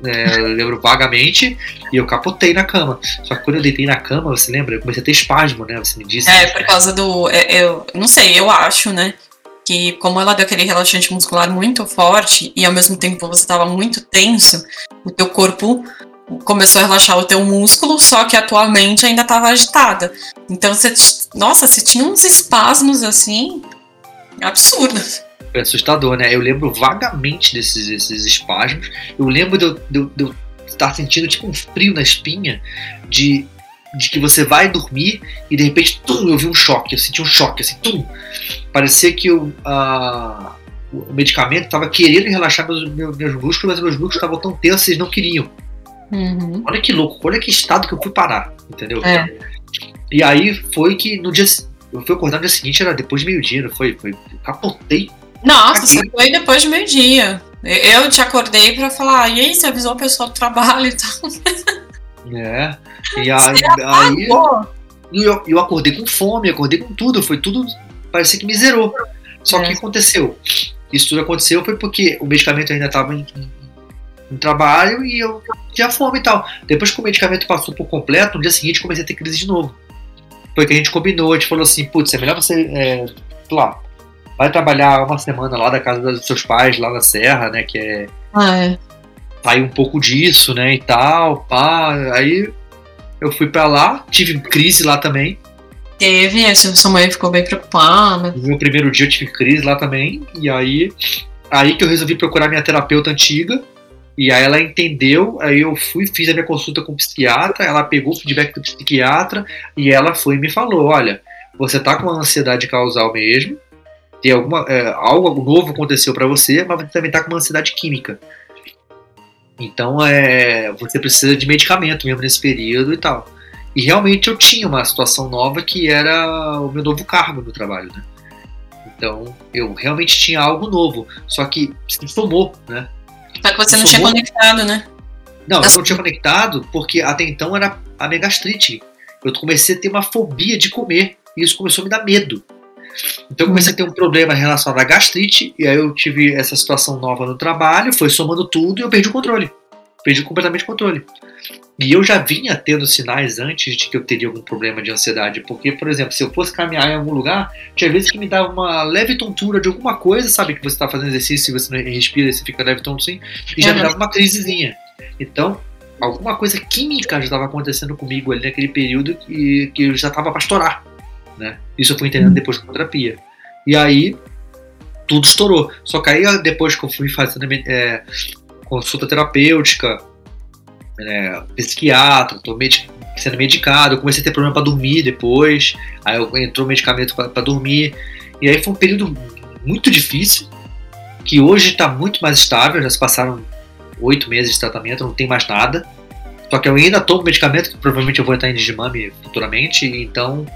né, eu lembro vagamente, e eu capotei na cama. Só que quando eu deitei na cama, você lembra? Eu comecei a ter espasmo, né? Você me disse. É, por causa do. é, Eu não sei, eu acho, né? Que como ela deu aquele relaxante muscular muito forte e ao mesmo tempo você estava muito tenso, o teu corpo começou a relaxar o teu músculo, só que atualmente ainda estava agitada. Então você. Nossa, você tinha uns espasmos assim. absurdos. Foi assustador, né? Eu lembro vagamente desses, desses espasmos. Eu lembro de eu, de de eu estar sentindo tipo um frio na espinha de, de que você vai dormir e de repente tum, eu vi um choque. Eu senti um choque, assim, tum. Parecia que eu, a- o medicamento estava querendo relaxar meus, meus, meus músculos, mas meus músculos estavam tão tensos eles não queriam. Uhum. Olha que louco, olha que estado que eu fui parar, entendeu? É. E aí foi que no dia. Eu fui acordar no dia seguinte, era depois de meio-dia, não foi? Foi. Capotei Nossa, você foi depois de meio-dia. Eu te acordei pra falar, e aí, você avisou o pessoal do trabalho e tal. É. E aí, aí eu, eu acordei com fome, acordei com tudo, foi tudo. Parecia que me zerou. Só É. que aconteceu? Isso tudo aconteceu foi porque o medicamento ainda estava em, em trabalho e eu tinha fome e tal. Depois que o medicamento passou por completo, no dia seguinte comecei a ter crise de novo. Foi que a gente combinou, a gente falou assim, putz, é melhor você, é, sei lá, vai trabalhar uma semana lá da casa dos seus pais, lá na Serra, né, que é Ah, é. sair um pouco disso, né, e tal, pá. Aí eu fui pra lá, tive crise lá também. Teve, a sua mãe ficou bem preocupada. No meu primeiro dia eu tive crise lá também. E aí, aí que eu resolvi procurar minha terapeuta antiga. E aí ela entendeu, aí eu fui, fiz a minha consulta com o psiquiatra, ela pegou o feedback do psiquiatra e ela foi e me falou, olha, você tá com uma ansiedade causal mesmo, tem alguma, é, algo novo aconteceu pra você, mas você também tá com uma ansiedade química. Então é, você precisa de medicamento mesmo nesse período e tal. E realmente eu tinha uma situação nova que era o meu novo cargo no trabalho, né? Então eu realmente tinha algo novo, só que se somou, né? Só que você não tinha conectado, né? Não, eu não tinha conectado porque até então era a minha gastrite. Eu comecei a ter uma fobia de comer e isso começou a me dar medo. Então eu comecei a ter um problema relacionado à gastrite, e aí eu tive essa situação nova no trabalho, foi somando tudo e eu perdi o controle. Perdi completamente o controle. E eu já vinha tendo sinais antes de que eu teria algum problema de ansiedade, porque, por exemplo, se eu fosse caminhar em algum lugar, tinha vezes que me dava uma leve tontura de alguma coisa, sabe? Que você está fazendo exercício e você não respira e você fica leve tonto assim, e já uhum. me dava uma crisezinha. Então, alguma coisa química já estava acontecendo comigo ali naquele período que, que eu já estava para estourar. Né? Isso eu fui entendendo depois da terapia. E aí, tudo estourou. Só que aí, depois que eu fui fazendo é, consulta terapêutica, é, psiquiatra, tô med sendo medicado, eu comecei a ter problema para dormir depois, aí eu, entrou medicamento para dormir, e aí foi um período muito difícil, que hoje está muito mais estável, já se passaram oito meses de tratamento, não tem mais nada, só que eu ainda tomo medicamento, que provavelmente eu vou entrar em Digimami futuramente, então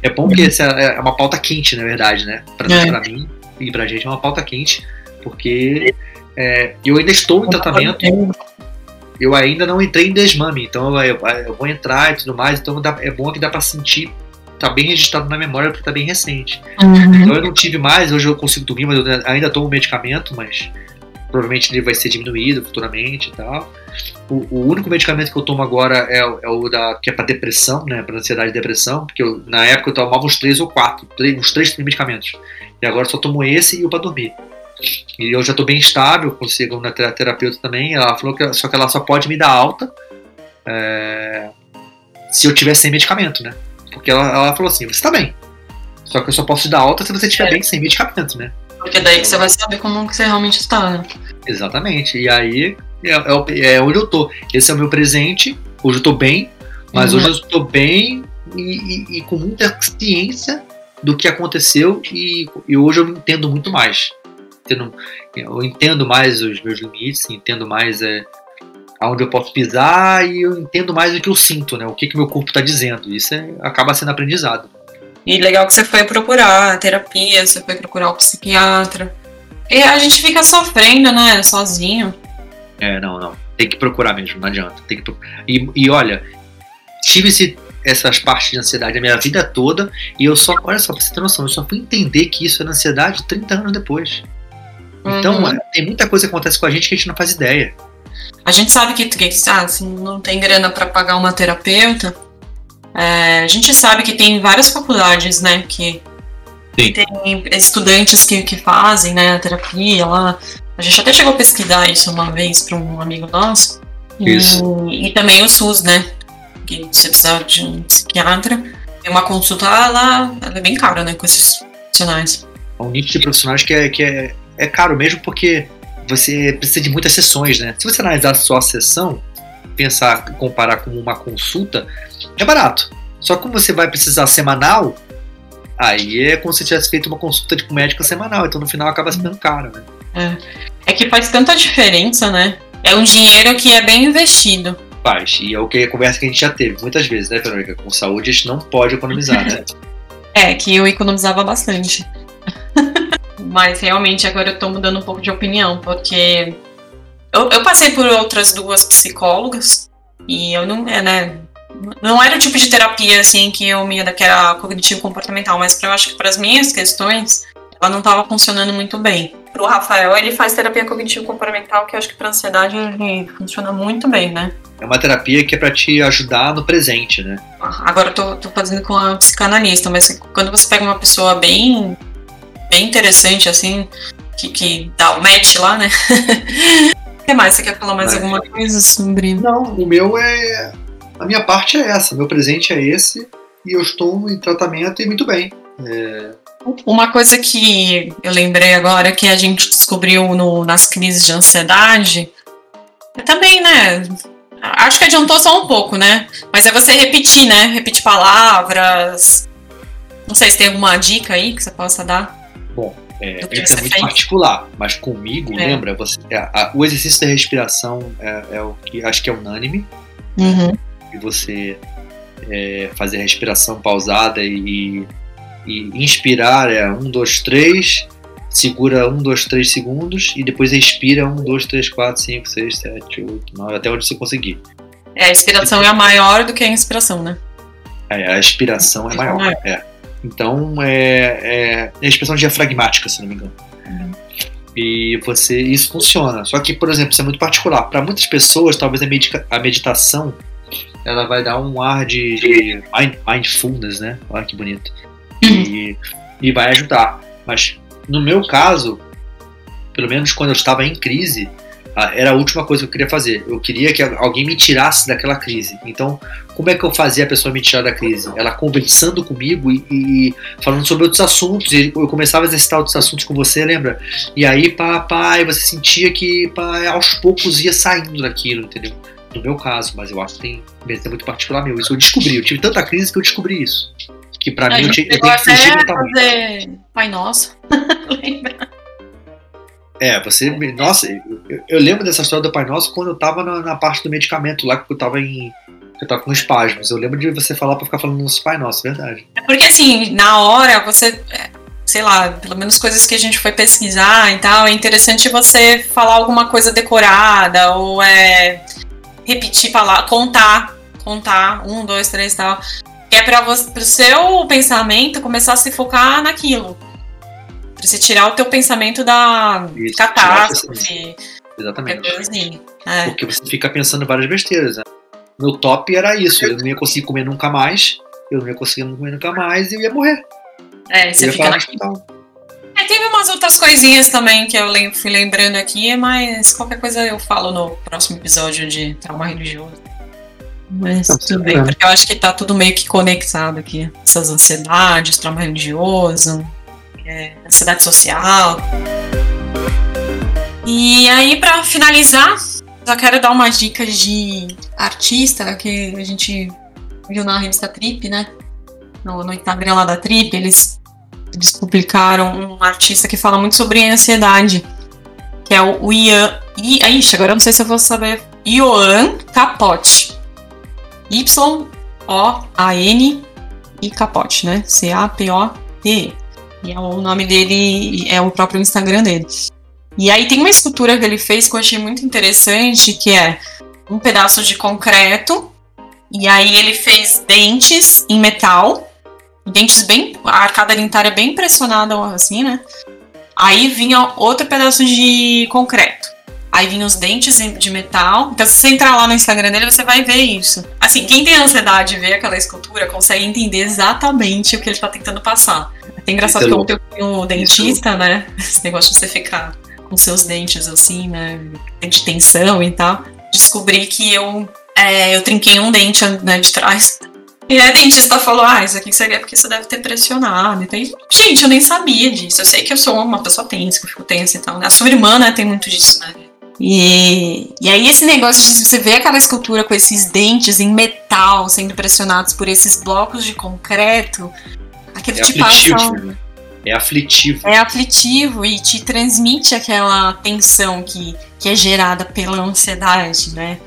é bom que essa é uma pauta quente, na verdade, né? Pra, é. mim e pra gente é uma pauta quente, porque é, eu ainda estou em tratamento, eu ainda não entrei em desmame, então eu, eu, vou entrar e tudo mais, então dá, é bom que dá pra sentir, tá bem registrado na memória porque tá bem recente. Uhum. Então eu não tive mais, hoje eu consigo dormir, mas eu ainda tomo medicamento, mas provavelmente ele vai ser diminuído futuramente e tal. O, o, único medicamento que eu tomo agora é, é o da que é para depressão, né, para ansiedade e depressão, porque eu, na época eu tomava uns três ou quatro, três, uns três medicamentos. E agora só tomo esse e o para dormir. E eu já estou bem estável, consigo na terapeuta também. Ela falou que só que ela só pode me dar alta é, se eu tiver sem medicamento, né? Porque ela, ela falou assim: você está bem. Só que eu só posso te dar alta se você estiver é. bem sem medicamento, né? Porque daí que você vai saber como que você realmente está, né? Exatamente. E aí é, é, é, onde eu tô. Esse é o meu presente. Hoje eu tô bem, mas uhum. hoje eu estou bem e, e, e, com muita ciência do que aconteceu e, e hoje eu entendo muito mais. Entendo, eu entendo mais os meus limites, entendo mais é, aonde eu posso pisar e eu entendo mais o que eu sinto, né? O que, que meu corpo está dizendo. Isso é, acaba sendo aprendizado. E legal que você foi procurar a terapia, você foi procurar o psiquiatra. E a gente fica sofrendo, né, sozinho. É, não, não. Tem que procurar mesmo, não adianta. Tem que e, e olha, tive esse, essas partes de ansiedade a minha vida toda e eu só, olha só, pra você ter noção, eu só fui entender que isso era ansiedade 30 anos depois. Então, uhum. tem muita coisa que acontece com a gente que a gente não faz ideia. A gente sabe que, que ah, assim, não tem grana para pagar uma terapeuta. É, a gente sabe que tem várias faculdades, né, que Sim. tem estudantes que, que fazem, né, a terapia lá. A gente até chegou a pesquisar isso uma vez para um amigo nosso. Isso. E, e, também o SUS, né, que você precisa de um psiquiatra. Tem uma consulta lá, ela é bem cara, né, com esses profissionais. É um nicho de profissionais que é, que é é caro mesmo porque você precisa de muitas sessões, né? Se você analisar só a sessão, pensar, comparar com uma consulta, é barato. Só que como você vai precisar semanal, aí é como se tivesse feito uma consulta de médico semanal, então no final acaba sendo caro, né? É. é que faz tanta diferença, né? É um dinheiro que é bem investido. Faz, e é o que a conversa que a gente já teve muitas vezes, né, Verônica? Com saúde a gente não pode economizar, né? é, que eu economizava bastante. Mas realmente agora eu tô mudando um pouco de opinião, porque eu, eu passei por outras duas psicólogas e eu não, é, né, não era o tipo de terapia assim que eu me ia que era cognitivo comportamental, mas eu acho que para as minhas questões ela não estava funcionando muito bem. Pro Rafael, ele faz terapia cognitivo comportamental, que eu acho que para ansiedade ele funciona muito bem, né? É uma terapia que é para te ajudar no presente, né? Agora eu tô, tô fazendo com a psicanalista, mas quando você pega uma pessoa bem bem interessante, assim, que, que dá o match lá, né? o que mais? Você quer falar mais alguma coisa sobre. Não, o meu é. A minha parte é essa, meu presente é esse, e eu estou em tratamento e muito bem. É... Uma coisa que eu lembrei agora que a gente descobriu no, nas crises de ansiedade é também, né? Acho que adiantou só um pouco, né? Mas é você repetir, né? Repetir palavras. Não sei se tem alguma dica aí que você possa dar. É, é muito fez. particular, mas comigo, é. lembra? Você, a, a, o exercício da respiração é, é, o que acho que é unânime. Uhum. E você é, fazer a respiração pausada e, e inspirar é um, dois, três, segura um, dois, três segundos e depois expira um, dois, três, quatro, cinco, seis, sete, oito, nove, até onde você conseguir. É, a expiração é a maior do que a inspiração, né? É, a expiração é maior. É. Então, é, é, é a expressão diafragmática, se não me engano. Uhum. E você, isso funciona. Só que, por exemplo, isso é muito particular. Para muitas pessoas, talvez a, medica, a meditação ela vai dar um ar de, de mindfulness, né? Olha que bonito. Uhum. E, e vai ajudar. Mas no meu caso, pelo menos quando eu estava em crise, era a última coisa que eu queria fazer. Eu queria que alguém me tirasse daquela crise. Então, como é que eu fazia a pessoa me tirar da crise? Ela conversando comigo e, e falando sobre outros assuntos. E eu começava a exercitar outros assuntos com você, lembra? E aí, papai, você sentia que pá, aos poucos ia saindo daquilo, entendeu? No meu caso, mas eu acho que tem é muito particular meu. Isso eu descobri. Eu tive tanta crise que eu descobri isso. Que pra a mim eu, tinha, eu tenho que fugir fazer Pai Nosso. Lembra? É, você. Nossa, eu, eu, lembro dessa história do Pai Nosso quando eu tava na, na, parte do medicamento lá, que eu tava em. Eu tava com espasmos. Eu lembro de você falar pra ficar falando nos Pai Nosso, verdade. É porque assim, na hora você. É, sei lá, pelo menos coisas que a gente foi pesquisar e tal, é interessante você falar alguma coisa decorada, ou é. repetir, falar, contar. Contar, um, dois, três e tal. É para o seu pensamento começar a se focar naquilo. Pra você tirar o teu pensamento da Isso, catástrofe. Exatamente. Assim. É. Porque você fica pensando várias besteiras. Né? Meu top era isso. Eu não ia conseguir comer nunca mais. Eu não ia conseguir comer nunca mais e eu ia morrer. É, você fica naquilo. É, teve umas outras coisinhas também que eu fui lembrando aqui, mas qualquer coisa eu falo no próximo episódio de trauma religioso. Mas não, tudo bem, porque eu acho que tá tudo meio que conectado aqui. Essas ansiedades, trauma religioso, é, ansiedade social. E aí, para finalizar, só quero dar uma dica de artista que a gente viu na revista Trip, né? No, no Instagram lá da Trip, eles, eles publicaram um artista que fala muito sobre ansiedade, que é o Ian. I, ixi, agora eu não sei se eu vou saber. Ioan Capote. Y-O-A-N e Capote, né? C-A-P-O-T. E é o nome dele é o próprio Instagram dele. E aí tem uma escultura que ele fez que eu achei muito interessante, que é um pedaço de concreto, e aí ele fez dentes em metal, dentes bem. a arcada dentária bem pressionada, assim, né? Aí vinha outro pedaço de concreto. Aí vinha os dentes de metal. Então, se você entrar lá no Instagram dele, você vai ver isso. Assim, quem tem ansiedade de ver aquela escultura consegue entender exatamente o que ele está tentando passar. É engraçado que ontem eu fui um dentista, né? Esse negócio de você ficar com seus dentes assim, né? De tensão e tal. Descobri que eu, é, eu trinquei um dente né, de trás. E a dentista falou: Ah, isso aqui seria porque você deve ter pressionado. Então, gente, eu nem sabia disso. Eu sei que eu sou uma pessoa tensa, que eu fico tensa e tal. A sua irmã, né, tem muito disso, né? E, e aí esse negócio de você ver aquela escultura com esses dentes em metal sendo pressionados por esses blocos de concreto, aquele é te aflitivo, passa. Né? É aflitivo. É aflitivo e te transmite aquela tensão que, que é gerada pela ansiedade, né?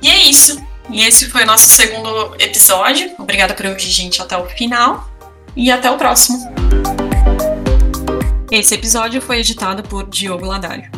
E é isso. E esse foi o nosso segundo episódio. Obrigada por ouvir gente até o final. E até o próximo. Esse episódio foi editado por Diogo Ladário.